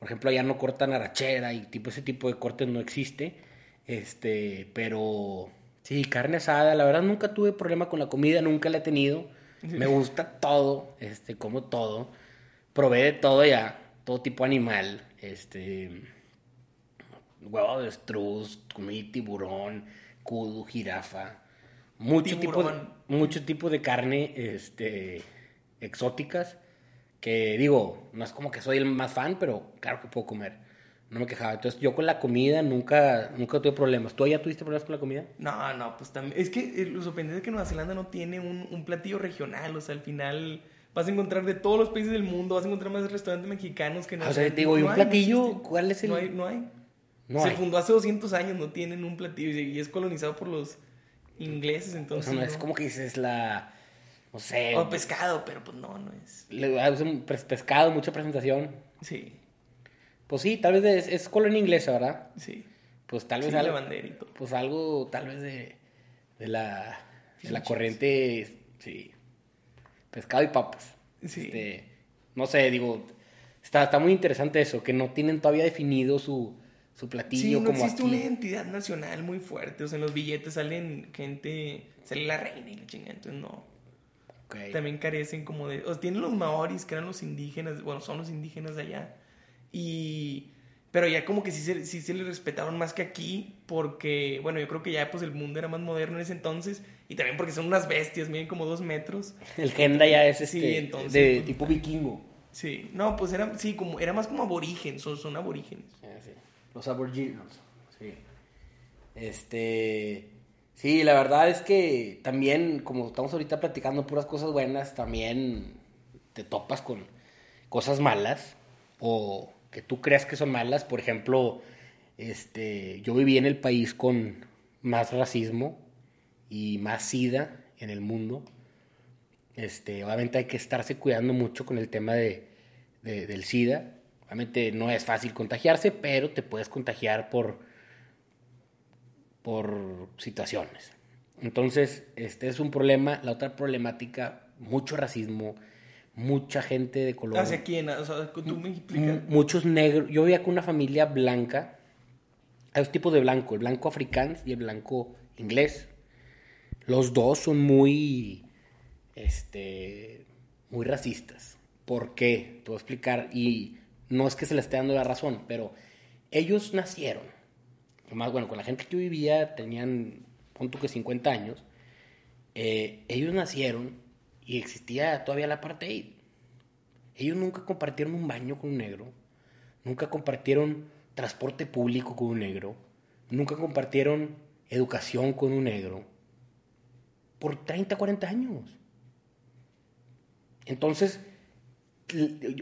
Por ejemplo, allá no cortan arachera y tipo ese tipo de cortes no existe. Este, pero sí, carne asada, la verdad nunca tuve problema con la comida, nunca la he tenido. Me gusta todo, este, como todo probé de todo ya, todo tipo animal, este, huevo de estruz, comí tiburón, kudu, jirafa, mucho tipo, de, mucho tipo de carne, este, exóticas, que digo, no es como que soy el más fan, pero claro que puedo comer. No me quejaba. Entonces, yo con la comida nunca, nunca tuve problemas. ¿Tú ya tuviste problemas con la comida? No, no, pues también. Es que eh, lo sorprendente es que Nueva Zelanda no tiene un, un platillo regional. O sea, al final Vas a encontrar de todos los países del mundo, vas a encontrar más restaurantes mexicanos que no. O sea, te digo, ¿y un platillo? ¿Cuál es el...? No hay, no hay. Se fundó hace 200 años, no tienen un platillo y es colonizado por los ingleses, entonces... O sea, no, es como que dices la... No sé... O pescado, pero pues no, no es... Le un pescado, mucha presentación. Sí. Pues sí, tal vez es, es colonia inglesa, ¿verdad? Sí. Pues tal vez algo... Pues algo, tal vez de, de la, de la corriente, sí pescado y papas. Sí. Este, no sé, digo, está, está muy interesante eso, que no tienen todavía definido su, su platillo sí, no existe una identidad nacional muy fuerte. O sea, en los billetes salen gente, sale la reina y la chingada, entonces no. También carecen como de. O sea, tienen los maoris, que eran los indígenas, bueno, son los indígenas de allá. Y. Pero ya como que sí se, sí se les respetaron más que aquí, porque, bueno, yo creo que ya pues el mundo era más moderno en ese entonces y también porque son unas bestias, miden como dos metros. El Genda ya es este, entonces, de pues, tipo vikingo. Sí, no, pues era, sí, como, era más como aborigen, son, son aborígenes. Ah, sí. Los aborígenes, sí. Este, sí, la verdad es que también, como estamos ahorita platicando puras cosas buenas, también te topas con cosas malas o que tú creas que son malas. Por ejemplo, este, yo viví en el país con más racismo y más SIDA en el mundo. Este, obviamente hay que estarse cuidando mucho con el tema de, del SIDA. Obviamente no es fácil contagiarse, pero te puedes contagiar por, por situaciones. Entonces, este es un problema. La otra problemática, mucho racismo, mucha gente de color. ¿Hacia quién? O sea, tú me explicas. Muchos negros. Yo vivía con una familia blanca. Hay dos tipos de blanco, el blanco africano y el blanco inglés. Los dos son muy, este, muy racistas. ¿Por qué? Te voy a explicar. Y no es que se les esté dando la razón, pero ellos nacieron. Más bueno, con la gente que yo vivía tenían, punto que 50 años. Eh, ellos nacieron y existía todavía la apartheid. Ellos nunca compartieron un baño con un negro. Nunca compartieron transporte público con un negro. Nunca compartieron educación con un negro por 30, 40 años. Entonces,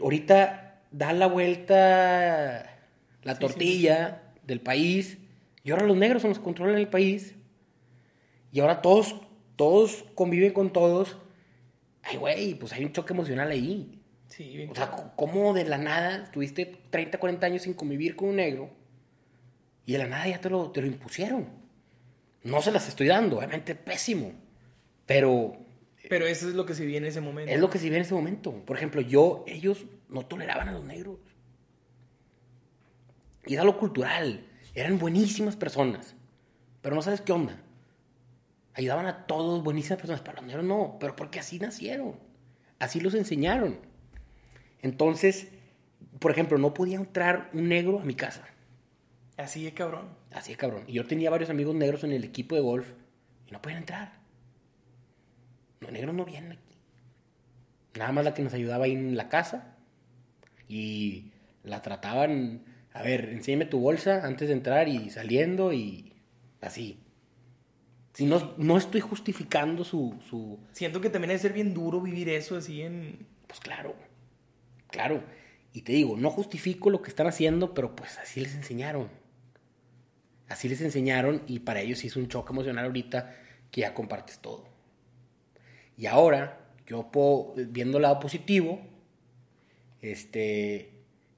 ahorita da la vuelta la tortilla del país y ahora los negros son los que controlan el país y ahora todos, todos conviven con todos. Ay, güey, pues hay un choque emocional ahí. Sí, O sea, ¿cómo de la nada estuviste 30, 40 años sin convivir con un negro y de la nada ya te lo, te lo impusieron? No se las estoy dando, obviamente pésimo, pero Pero eso es lo que se viene en ese momento. es lo que se ve en ese momento. Por ejemplo, yo, ellos no toleraban a los negros. Y era lo cultural. Eran buenísimas personas. Pero no sabes qué onda. Ayudaban a todos, buenísimas personas. Para los negros no. Pero porque así nacieron. Así los enseñaron. Entonces, por ejemplo, no podía entrar un negro a mi casa. Así de cabrón. Así de cabrón. Y yo tenía varios amigos negros en el equipo de golf. Y no podían entrar. Los negros no vienen aquí. Nada más la que nos ayudaba ahí en la casa. Y la trataban, a ver, enséñame tu bolsa antes de entrar y saliendo y así. Si no, no estoy justificando su, su... Siento que también debe ser bien duro vivir eso así en... Pues claro, claro. Y te digo, no justifico lo que están haciendo, pero pues así les enseñaron. Así les enseñaron y para ellos sí es un choque emocional ahorita que ya compartes todo. Y ahora, yo puedo, viendo el lado positivo, este,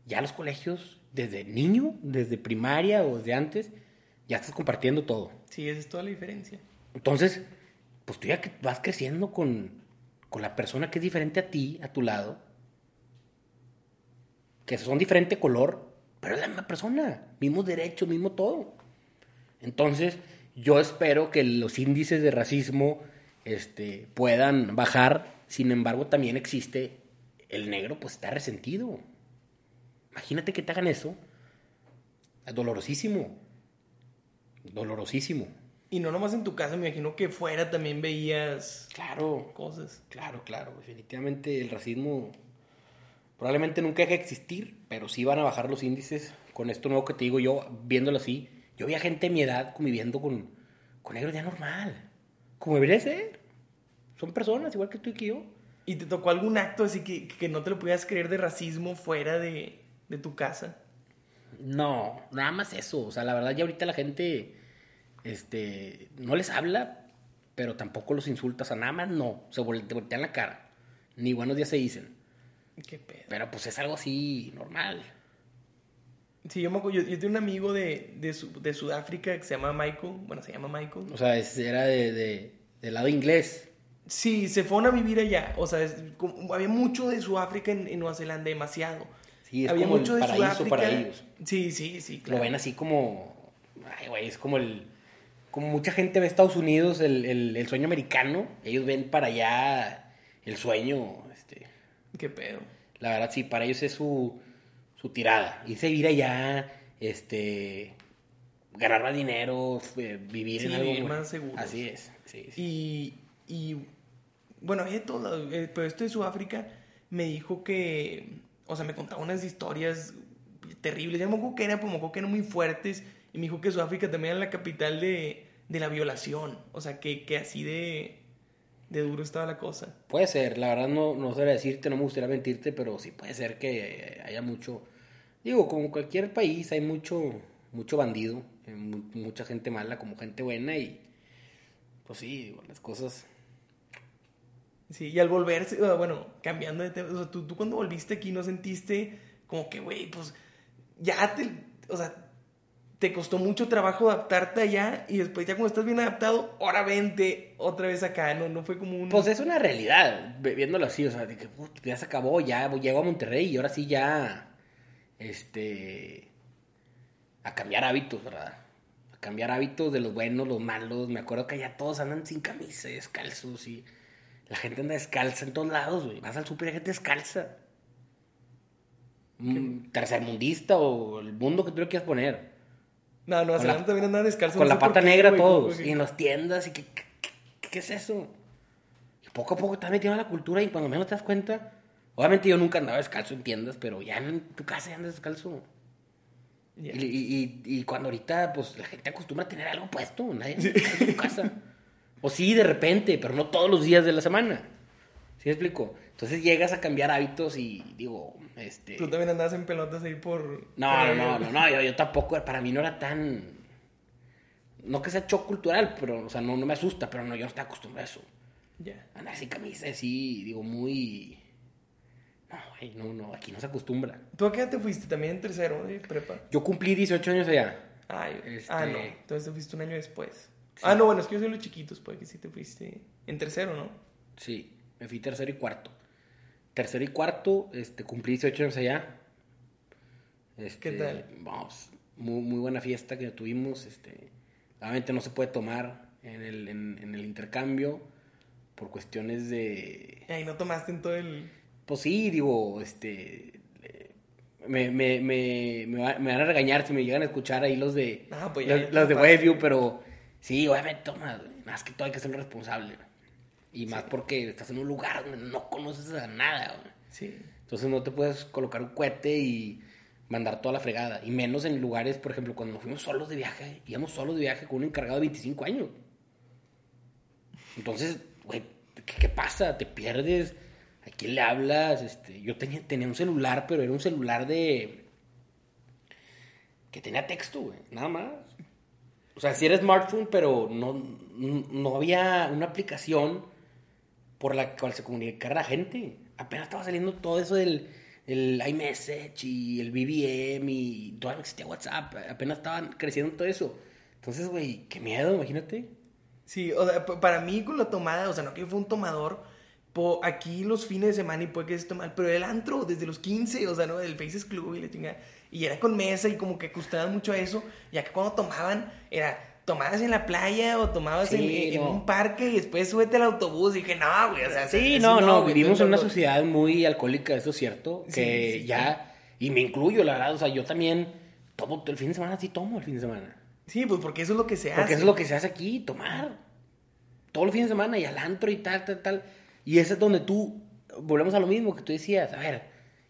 ya los colegios, desde niño, desde primaria o desde antes, ya estás compartiendo todo. Sí, esa es toda la diferencia. Entonces, pues tú ya vas creciendo con, con la persona que es diferente a ti, a tu lado, que son diferente color, pero es la misma persona, mismo derecho, mismo todo. Entonces, yo espero que los índices de racismo este, puedan bajar, sin embargo, también existe el negro, pues está resentido. Imagínate que te hagan eso, es dolorosísimo, dolorosísimo. Y no nomás en tu casa, me imagino que fuera también veías Claro, cosas. Claro, claro, definitivamente el racismo probablemente nunca deje de existir, pero sí van a bajar los índices con esto nuevo que te digo yo, viéndolo así. Yo vi a gente de mi edad conviviendo con, con negros ya normal, como debería ser. Son personas igual que tú y que yo. ¿Y te tocó algún acto así que, que no te lo pudieras creer de racismo fuera de, de tu casa? No, nada más eso. O sea, la verdad ya ahorita la gente este, no les habla, pero tampoco los insulta. O sea, nada más no. Se te voltean la cara. Ni buenos días se dicen. Qué pedo. Pero pues es algo así normal. Sí, yo me acuerdo, yo, yo tengo un amigo de, de, Su- de Sudáfrica que se llama Michael. Bueno, se llama Michael. O sea, era de, de- del lado inglés. Sí, se fueron a vivir allá. O sea, es como- había mucho de Sudáfrica en, en Nueva Zelanda, demasiado. Sí, es había como el mucho de paraíso Sudáfrica. para ellos. Sí, sí, sí, claro. Lo ven así como. Ay, güey, es como el. Como mucha gente ve Estados Unidos, el, el- el sueño americano. Ellos ven para allá el sueño. Este, Qué pedo. la verdad, sí, para ellos es su, su tirada. Irse a vivir allá, este. Ganar más dinero, eh, vivir Sí, en algo. vivir más seguro. Así es, sí, sí. Y, y bueno, de todo, eh, pero este de Sudáfrica me dijo que, o sea, me contaba unas historias terribles. Ya me acuerdo que eran, me acuerdo que eran muy fuertes. Y me dijo que Sudáfrica también era la capital de, de la violación. O sea, que, que así de, de duro estaba la cosa. Puede ser, la verdad no, no sabría decirte, no me gustaría mentirte, pero sí puede ser que haya mucho. Digo, como en cualquier país hay mucho, mucho bandido, eh, mu- mucha gente mala como gente buena y pues sí, digo, las cosas. Sí, y al volverse, bueno, cambiando de tema, o sea, tú, tú cuando volviste aquí no sentiste como que, güey, pues ya te, o sea, te costó mucho trabajo adaptarte allá y después ya cuando estás bien adaptado, ahora vente otra vez acá, ¿no? No fue como un... Pues es una realidad, viéndolo así, o sea, de que "Put, ya se acabó, ya llego a Monterrey y ahora sí ya, este, a cambiar hábitos, ¿verdad? A cambiar hábitos de los buenos, los malos. Me acuerdo que allá todos andan sin camisa, descalzos y la gente anda descalza en todos lados, güey. Vas al súper y hay gente descalza. Tercermundista o el mundo que tú le quieras poner. no, no, la- también andaba descalzo. Con no la pata qué, negra güey, todos. Y en las tiendas. y ¿qué, qué, qué- es eso? Y poco a poco has metido en la cultura y cuando menos te das cuenta. Obviamente yo nunca andaba descalzo en tiendas, pero ya en tu casa ya andas descalzo. Y, y- y- y cuando ahorita pues la gente acostumbra a tener algo puesto, nadie anda descalzo en su casa. O sí, de repente, pero no todos los días de la semana. ¿Sí me explico? Entonces llegas a cambiar hábitos y digo, este... Tú también andabas en pelotas ahí por... No, no, no, no, no, yo, yo tampoco, para mí no era tan... No que sea shock cultural, pero, o sea, no, no me asusta, pero no, yo no estaba acostumbrado a eso. Ya. Andar sin camisa, así, digo, muy... No, no, no, aquí no se acostumbra. ¿Tú a qué edad te fuiste? También en tercero de prepa. Yo cumplí 18 años allá. Ah, yo- Este- ah, no. Entonces te fuiste un año después. Ah, no, bueno, es que yo soy los chiquitos, pues que sí te fuiste en tercero, ¿no? Sí, me fui tercero y cuarto. Tercero y cuarto, este, cumplí 18 años allá. Este, ¿Qué tal? Vamos, muy, muy buena fiesta que tuvimos. Este, obviamente no se puede tomar en el, en, en el intercambio por cuestiones de... Ahí no tomaste en todo el... Pues sí, digo, este... Me, me, me, me, va- me van a regañar si me llegan a escuchar ahí los de... Ah, pues ya, los, de te Waveview, pero sí, obviamente toma, más que todo hay que ser responsable. Y más porque estás en un lugar donde no conoces a nada, güey. Sí. Entonces no te puedes colocar un cohete y mandar toda la fregada. Y menos en lugares, por ejemplo, cuando nos fuimos solos de viaje, íbamos solos de viaje con un encargado de 25 años. Entonces, güey, ¿qué, qué pasa? ¿Te pierdes? ¿A quién le hablas? Este, yo tenía, tenía un celular, pero era un celular de... que tenía texto, güey, nada más. O sea, sí era smartphone, pero no, no había una aplicación por la cual se comunicara la gente. Apenas estaba saliendo todo eso del el iMessage y el BBM y todavía no existía WhatsApp. Apenas estaban creciendo todo eso. Entonces, güey, qué miedo, imagínate. Sí, o sea, para mí con la tomada, o sea, no que fui un tomador, po, aquí los fines de semana y puede que se tomar, pero el antro desde los 15, o sea, ¿no? El Faces Club y la chingada, y era con mesa y como que acostaban mucho a eso, ya que cuando tomaban era tomabas en la playa o tomabas Sí, en, un parque y después súbete al autobús y dije, no, güey, o sea, Sí, no, no, vivimos en una sociedad muy alcohólica, eso es cierto, Sí, que sí, ya, y me incluyo, la verdad, o sea, yo también tomo el fin de semana, sí tomo el fin de semana. Sí, pues porque eso es lo que se hace. Porque eso es lo que se hace aquí, tomar. Todo el fin de semana y al antro y tal, tal, tal. Y ese es donde tú, volvemos a lo mismo que tú decías, a ver,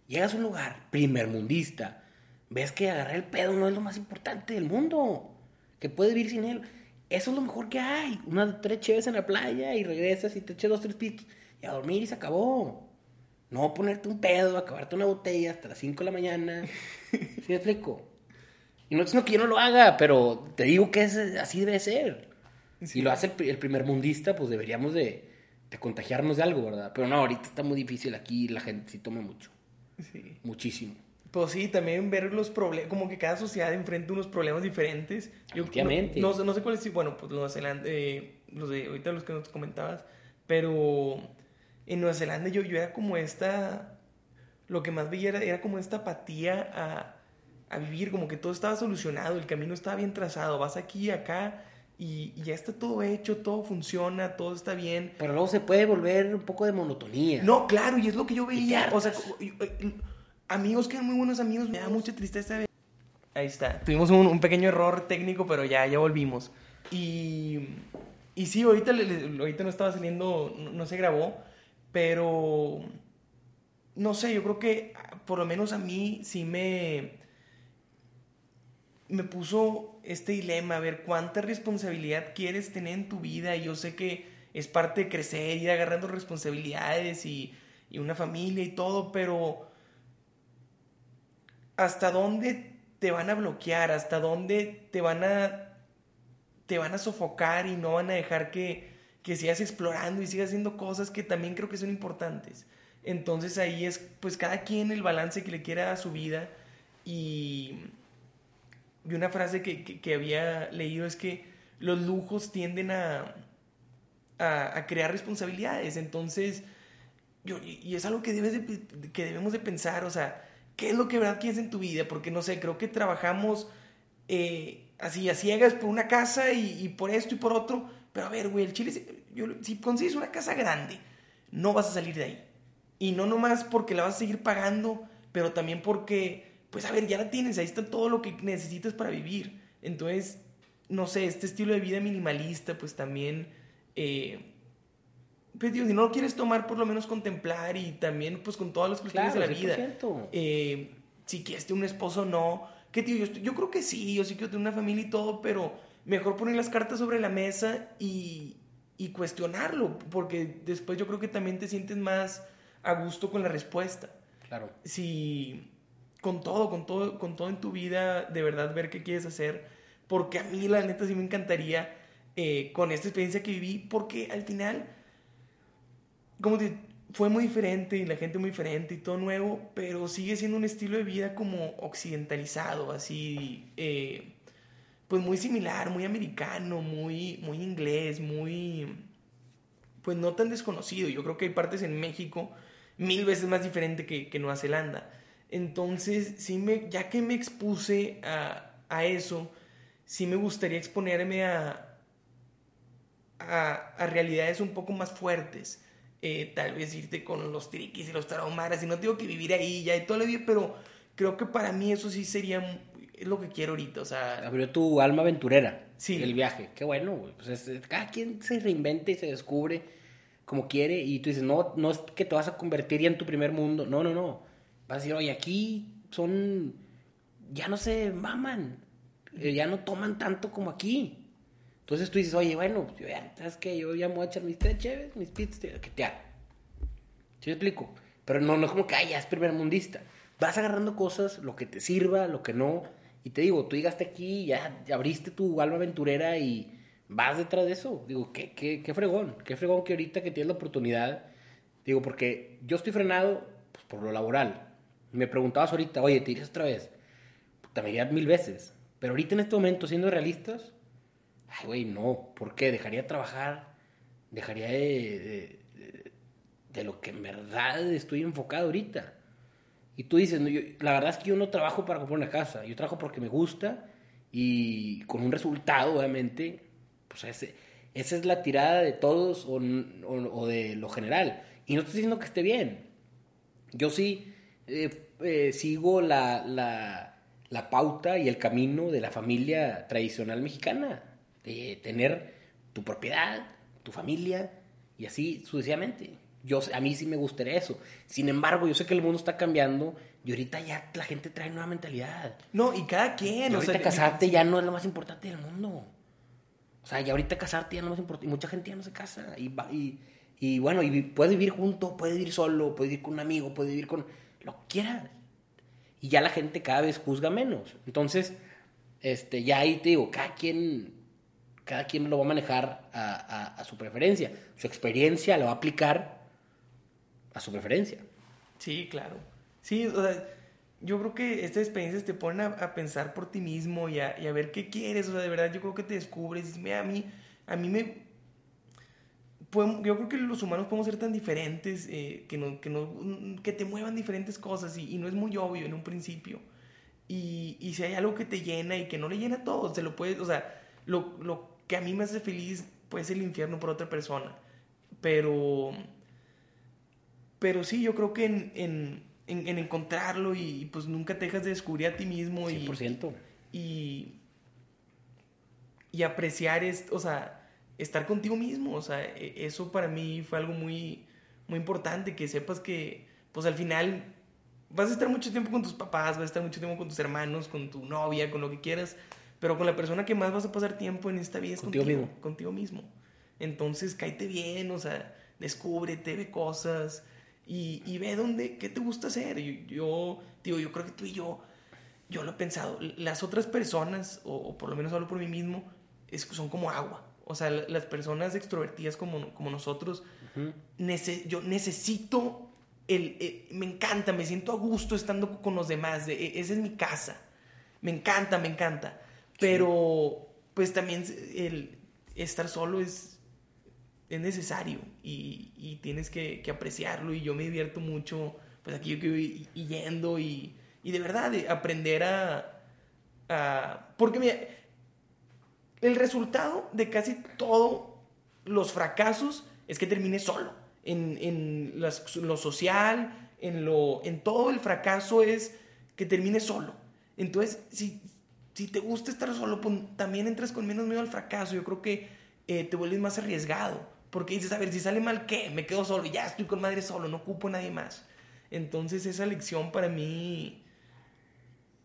llegas a un lugar primer mundista, ves que agarrar el pedo no es lo más importante del mundo, que puedes vivir sin él. Eso es lo mejor que hay. Unas tres cheves en la playa y regresas y te echas dos, tres pitos y a dormir y se acabó. No ponerte un pedo, acabarte una botella hasta las 5 de la mañana. ¿Sí me explico? Y no es que yo no lo haga, pero te digo que es, así debe ser. Sí. Y lo hace el, el primer mundista, pues deberíamos de, de contagiarnos de algo, ¿verdad? Pero no, ahorita está muy difícil aquí, la gente sí toma mucho, Sí. muchísimo. Pues sí, también ver los problemas, como que cada sociedad enfrenta unos problemas diferentes. Yo Efectivamente. No, no, sé- no sé cuáles, sí, bueno, pues Nueva Zelanda, eh, los de ahorita los que nos comentabas, pero en Nueva Zelanda yo, yo era como esta, lo que más veía era, era como esta apatía a, a vivir, como que todo estaba solucionado, el camino estaba bien trazado, vas aquí, acá, y, y ya está todo hecho, todo funciona, todo está bien. Pero luego se puede volver un poco de monotonía. No, claro, y es lo que yo veía. O sea, y- amigos que eran muy buenos amigos, me da mucha tristeza. Ahí está. Tuvimos un, un pequeño error técnico, pero ya, ya volvimos. Y, y sí, ahorita, ahorita no estaba saliendo, no, no se grabó, pero no sé, yo creo que ah, por lo menos a mí sí me, me puso este dilema, a ver cuánta responsabilidad quieres tener en tu vida. Y yo sé que es parte de crecer, ir agarrando responsabilidades y, y una familia y todo, pero ¿hasta dónde te van a bloquear? ¿Hasta dónde te van a te van a sofocar y no van a dejar que, que sigas explorando y sigas haciendo cosas que también creo que son importantes? Entonces ahí es pues cada quien el balance que le quiera a su vida y y una frase que, que- había leído es que los lujos tienden a, a, crear responsabilidades. Entonces, yo, y es algo que, debes de- que debemos de pensar, o sea, ¿qué es lo que verdad quieres en tu vida? Porque, no sé, creo que trabajamos eh, así, a ciegas por una casa y, por esto y por otro. Pero a ver, güey, el chile, si consigues una casa grande, no vas a salir de ahí. Y no nomás porque la vas a seguir pagando, pero también porque, pues a ver, ya la tienes, ahí está todo lo que necesitas para vivir. Entonces, no sé, este estilo de vida minimalista, pues también, eh, pues digo, si no lo quieres tomar, por lo menos contemplar y también, pues con todas las cuestiones Claro, de la vida. 100%. Eh, si quieres tener un esposo o no. Que tío, yo, yo creo que sí, yo sí quiero tener una familia y todo, pero mejor poner las cartas sobre la mesa y, y cuestionarlo, porque después yo creo que también te sientes más a gusto con la respuesta. Claro. Si con todo, con todo, con todo en tu vida, de verdad ver qué quieres hacer, porque a mí la neta sí me encantaría eh, con esta experiencia que viví, porque al final, como te, fue muy diferente y la gente muy diferente y todo nuevo, pero sigue siendo un estilo de vida como occidentalizado, así, eh, pues muy similar, muy americano, muy, muy inglés, muy, pues no tan desconocido. Yo creo que hay partes en México mil veces más diferente que, que Nueva Zelanda. Entonces, sí me, ya que me expuse a, a eso, sí me gustaría exponerme a, a, a realidades un poco más fuertes eh, tal vez irte con los triquis y los tarahumaras, y no tengo que vivir ahí ya y todo lo vida, pero creo que para mí eso sí sería es lo que quiero ahorita, o sea... Abrió tu alma aventurera. Sí. El viaje. Qué bueno, güey. Pues cada quien se reinventa y se descubre como quiere y tú dices, no, no es que te vas a convertir ya en tu primer mundo. No, no, no. Vas a decir, oye, aquí son... Ya no se maman. Eh, ya no toman tanto como aquí. Entonces tú dices, oye, bueno, yo ya, ¿sabes qué? Yo ya me voy a echar mis té chéves, mis pits, que te. ¿Sí me explico? Pero no, no es como que, ay, ya es primer mundista. Vas agarrando cosas, lo que te sirva, lo que no. Y te digo, tú llegaste aquí, ya, ya abriste tu alma aventurera y vas detrás de eso. Digo, qué, qué, qué fregón, qué fregón que ahorita que tienes la oportunidad. Digo, porque yo estoy frenado pues, por lo laboral. Me preguntabas ahorita, oye, ¿te irías otra vez? Puta, me iría mil veces. Pero ahorita en este momento, siendo realistas, Ay, güey, no. ¿Por qué? Dejaría de trabajar. Dejaría de, de, lo que en verdad estoy enfocado ahorita. Y tú dices, no, yo, la verdad es que yo no trabajo para comprar una casa. Yo trabajo porque me gusta y con un resultado, obviamente. Pues ese, esa es la tirada de todos o, o, o, de lo general. Y no estoy diciendo que esté bien. Yo sí eh, eh, sigo la, la, la pauta y el camino de la familia tradicional mexicana de tener tu propiedad, tu familia y así sucesivamente. Yo, a mí sí me gustaría eso. Sin embargo, yo sé que el mundo está cambiando y ahorita ya la gente trae nueva mentalidad. No, y cada quien. Y ahorita casarte ya no es lo más importante del mundo. O sea, ya ahorita casarte ya no es importante. Y mucha gente ya no se casa. Y, y, y bueno, y puedes vivir junto, puedes vivir solo, puedes vivir con un amigo, puedes vivir con lo quieras. Y ya la gente cada vez juzga menos. Entonces, este, ya ahí te digo, cada quien cada quien lo va a manejar a, a, su preferencia. Su experiencia lo va a aplicar a su preferencia. Sí, claro. Sí, o sea, yo creo que estas experiencias te ponen a, a pensar por ti mismo y a, y a, ver qué quieres. O sea, de verdad, yo creo que te descubres. Mira, a mí, a mí me. Podemos, yo creo que los humanos podemos ser tan diferentes eh, que, no, que, no, que te muevan diferentes cosas y, y, no es muy obvio en un principio. Y, y si hay algo que te llena y que no le llena a todos, te lo puedes. O sea, lo, lo que a mí me hace feliz puede ser el infierno por otra persona. Pero, pero sí, yo creo que en, en, en, en encontrarlo y, pues nunca te dejas de descubrir a ti mismo. 100%. Y, y, y apreciar, esto, o sea, estar contigo mismo. O sea, e, eso para mí fue algo muy, muy importante, que sepas que, pues al final vas a estar mucho tiempo con tus papás, vas a estar mucho tiempo con tus hermanos, con tu novia, con lo que quieras pero con la persona que más vas a pasar tiempo en esta vida es contigo, contigo mismo. Contigo mismo. Entonces, cáete bien, o sea, descúbrete, ve cosas y, y ve dónde, qué te gusta hacer. Yo, yo, digo, yo creo que tú y yo, yo lo he pensado. Las otras personas, o, o por lo menos hablo por mí mismo, es, son como agua. O sea, las personas extrovertidas como, como nosotros, uh -huh. nece yo necesito, el, el, me encanta, me siento a gusto estando con los demás. De, e, esa es mi casa. Me encanta, me encanta. Pero, pues también el estar solo es, es necesario y, y tienes que, que, apreciarlo. Y yo me divierto mucho, pues aquí yo que voy yendo y, y de verdad de aprender a, a. Porque mira, el resultado de casi todos los fracasos es que termine solo. En, en lo social, en, lo, en todo el fracaso es que termine solo. Entonces, si, si te gusta estar solo, también entras con menos miedo al fracaso. Yo creo que eh, te vuelves más arriesgado. Porque dices, a ver, si sale mal, ¿qué? Me quedo solo, ya estoy con madre solo, no ocupo a nadie más. Entonces esa lección para mí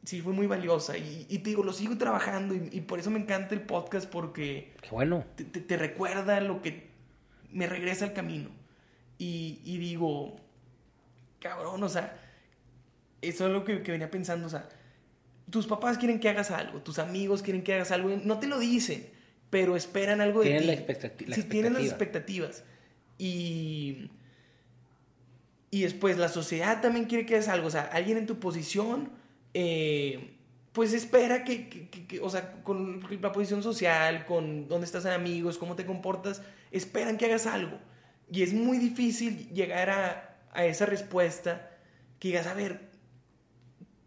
sí fue muy valiosa. Y, y te digo, lo sigo trabajando y, y, por eso me encanta el podcast porque... Qué bueno. Te, te, te, recuerda lo que me regresa al camino. Y, y digo, cabrón, o sea, eso es lo que, que venía pensando, o sea, tus papás quieren que hagas algo, tus amigos quieren que hagas algo, no te lo dicen, pero esperan algo de Tienen ti. expectati- la Sí, tienen las expectativa. expectativas. Y, y después la sociedad también quiere que hagas algo, o sea, alguien en tu posición, eh, pues espera que, que- que- que- o sea, con la posición social, con dónde estás en amigos, cómo te comportas, esperan que hagas algo. Y es muy difícil llegar a, a esa respuesta que digas, a ver,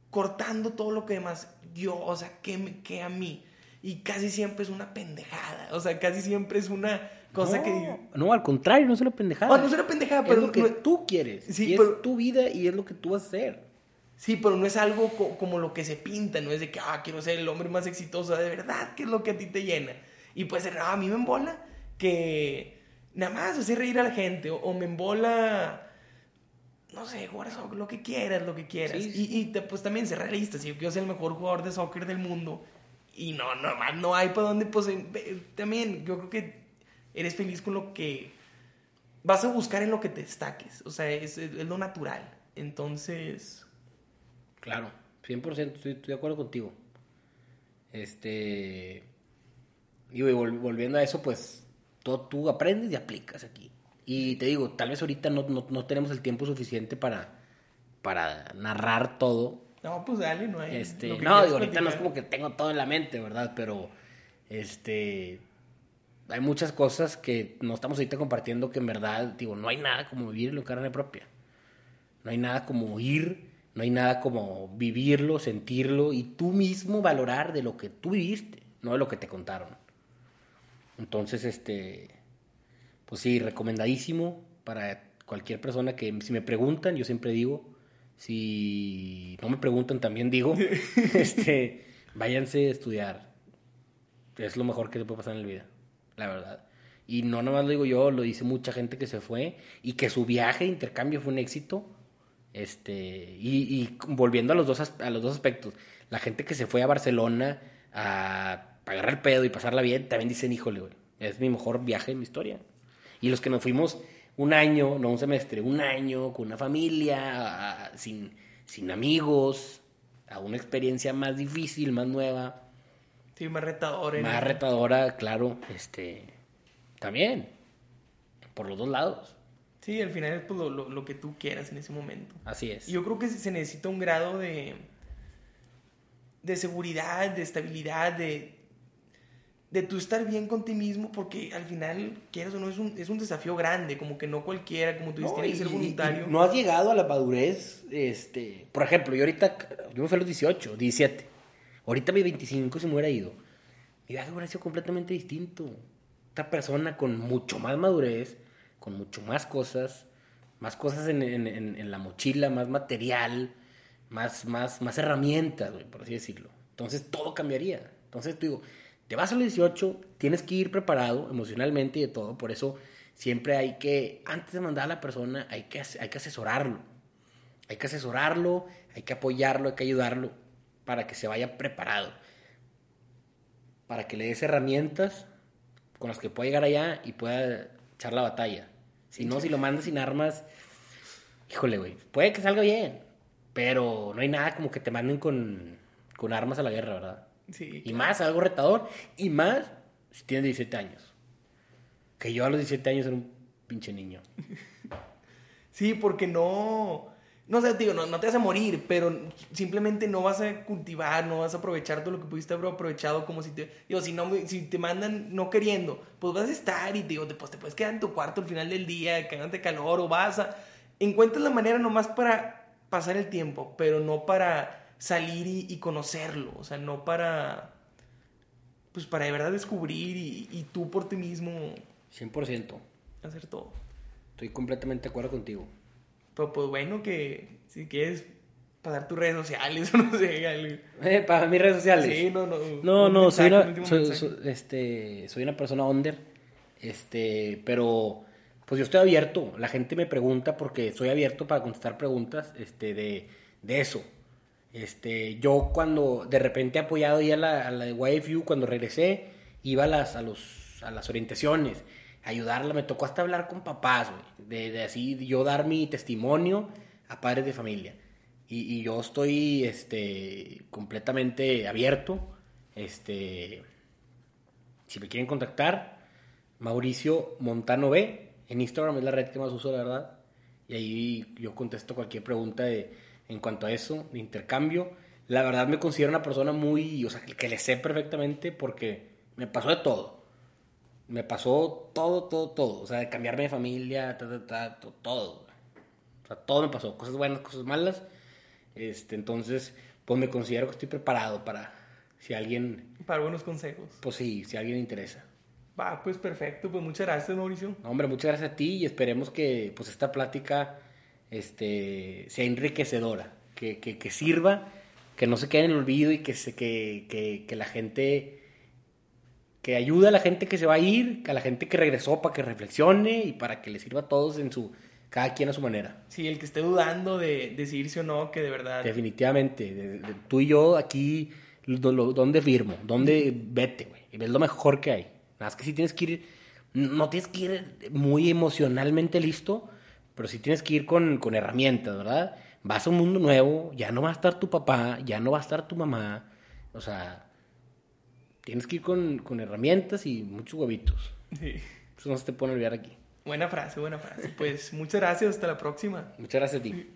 cortando todo lo que demás, yo, o sea, ¿qué, me- qué a mí? Y casi siempre es una pendejada, o sea, casi siempre es una cosa no, que... No, al contrario, no es una pendejada. Oh, no es una pendejada, es pero lo que no- tú quieres. Sí, y pero- es tu vida y es lo que tú vas a hacer. Sí, pero no es algo co- como lo que se pinta, no es de que, ah, quiero ser el hombre más exitoso, de verdad, ¿qué es lo que a ti te llena? Y puede ser, ah, a mí me embola que nada más hacer reír a la gente, o, o me embola, no sé, jugar a soccer, lo que quieras, lo que quieras. Sí, Y, y te- pues también ser realista, si yo quiero ser el mejor jugador de soccer del mundo, y no, no, más no hay para dónde, pues ve- también yo creo que eres feliz con lo que vas a buscar en lo que te destaques, o sea, es, es lo natural. Entonces... Claro, 100%, estoy, estoy de acuerdo contigo. Este. Digo, y vol- volviendo a eso, pues todo tú aprendes y aplicas aquí. Y te digo, tal vez ahorita no, no, no tenemos el tiempo suficiente para, para narrar todo. No, pues dale, no hay. Este, no, digo, ahorita no es como que tengo todo en la mente, ¿verdad? Pero, este, hay muchas cosas que no estamos ahorita compartiendo que en verdad, digo, no hay nada como vivirlo en carne propia. No hay nada como ir, no hay nada como vivirlo, sentirlo y tú mismo valorar de lo que tú viviste, no de lo que te contaron. Entonces, este, pues sí, recomendadísimo para cualquier persona que si me preguntan, yo siempre digo, si no me preguntan también digo, este, váyanse a estudiar. Es lo mejor que le puede pasar en la vida, la verdad. Y no nomás lo digo yo, lo dice mucha gente que se fue y que su viaje de intercambio fue un éxito. Este, y, y volviendo a los, dos, a los dos aspectos, la gente que se fue a Barcelona a agarrar el pedo y pasarla bien, también dicen, híjole, güey, es mi mejor viaje en mi historia. Y los que nos fuimos un año, no un semestre, un año con una familia, a- sin, sin amigos, a una experiencia más difícil, más nueva, Sí, más retador. ¿eh? más retadora, claro, este, también, por los dos lados, Sí, al final es pues, lo, lo- lo que tú quieras en ese momento. así es. Y yo creo que se necesita un grado de. de seguridad, de estabilidad, de. de tú estar bien con ti mismo, porque al final, quieras o no, es un, es un desafío grande, como que no cualquiera, como tú dices, tiene que ser y- y- voluntario. y no has llegado a la madurez, este, por ejemplo, yo ahorita, yo me fui a los 18, 17, ahorita mis 25 se me hubiera ido, mi viaje hubiera sido completamente distinto, otra persona con mucho más madurez, con mucho más cosas, más cosas en, la mochila, más material, más, más, más herramientas, por así decirlo. Entonces todo cambiaría. Entonces te digo, te vas a los 18, tienes que ir preparado emocionalmente y de todo. Por eso siempre hay que, antes de mandar a la persona, hay que, hay que asesorarlo. Hay que asesorarlo, hay que apoyarlo, hay que ayudarlo para que se vaya preparado. Para que le des herramientas con las que pueda llegar allá y pueda echar la batalla. Si no, si lo mandas sin armas, híjole, güey, puede que salga bien, pero no hay nada como que te manden con, con armas a la guerra, ¿verdad? Sí, Y más, algo retador, y más si tienes 17 años. Que yo a los 17 años era un pinche niño. Sí, porque no. No sé, digo, no, no te vas a morir, pero simplemente no vas a cultivar, no vas a aprovechar todo lo que pudiste haber aprovechado como si te... Digo, si, no, si te mandan no queriendo, pues vas a estar y digo, pues te puedes quedar en tu cuarto al final del día, cagándote calor o vas a... Encuentras la manera nomás para pasar el tiempo, pero no para salir y, y conocerlo, o sea, no para... Pues para de verdad descubrir y, y tú por ti mismo 100%. hacer todo. Estoy completamente de acuerdo contigo. Pero pues bueno, que si quieres pasar tus redes sociales o no sé, algo. Eh, para mis redes sociales. Sí, no, no. No, no, mensaje, soy un una, soy, soy- este, soy una persona under, este, pero pues yo estoy abierto. La gente me pregunta porque soy abierto para contestar preguntas, este, de, de eso. Este, yo cuando de repente he apoyado ya la, a la de YFU, cuando regresé, iba a las, a los, a las orientaciones ayudarla. Me tocó hasta hablar con papás, güey. De, de así, yo dar mi testimonio a padres de familia. Y, y yo estoy, este, completamente abierto. Este, si me quieren contactar, Mauricio Montano B. En Instagram es la red que más uso, la verdad. Y ahí yo contesto cualquier pregunta de, en cuanto a eso, de intercambio. La verdad me considero una persona muy, o sea, que le sé perfectamente porque me pasó de todo. Me pasó todo, todo, todo. O sea, de cambiarme de familia, ta, ta, ta, to- todo. O sea, todo me pasó. Cosas buenas, cosas malas. Este, entonces, pues me considero que estoy preparado para si alguien, Para buenos consejos. pues sí, si alguien le interesa. Va, pues perfecto. Pues muchas gracias, Mauricio. No, hombre, muchas gracias a ti y esperemos que pues esta plática este, sea enriquecedora, que, que, que sirva, que no se quede en el olvido y que, se, que, que, que la gente, que ayude a la gente que se va a ir, a la gente que regresó para que reflexione y para que le sirva a todos en su, cada quien a su manera. Sí, el que esté dudando de, de si irse o no, que de verdad. Definitivamente, de- de- tú y yo aquí, lo- lo- ¿dónde firmo? ¿Dónde vete, güey? Es lo mejor que hay. Nada más que si tienes que ir, no tienes que ir muy emocionalmente listo, pero sí tienes que ir con, con herramientas, ¿verdad? Vas a un mundo nuevo, ya no va a estar tu papá, ya no va a estar tu mamá, o sea, tienes que ir con, con herramientas y muchos huevitos. Sí. Eso no se te puede olvidar aquí. Buena frase, buena frase. Pues muchas gracias. Hasta la próxima. Muchas gracias a ti.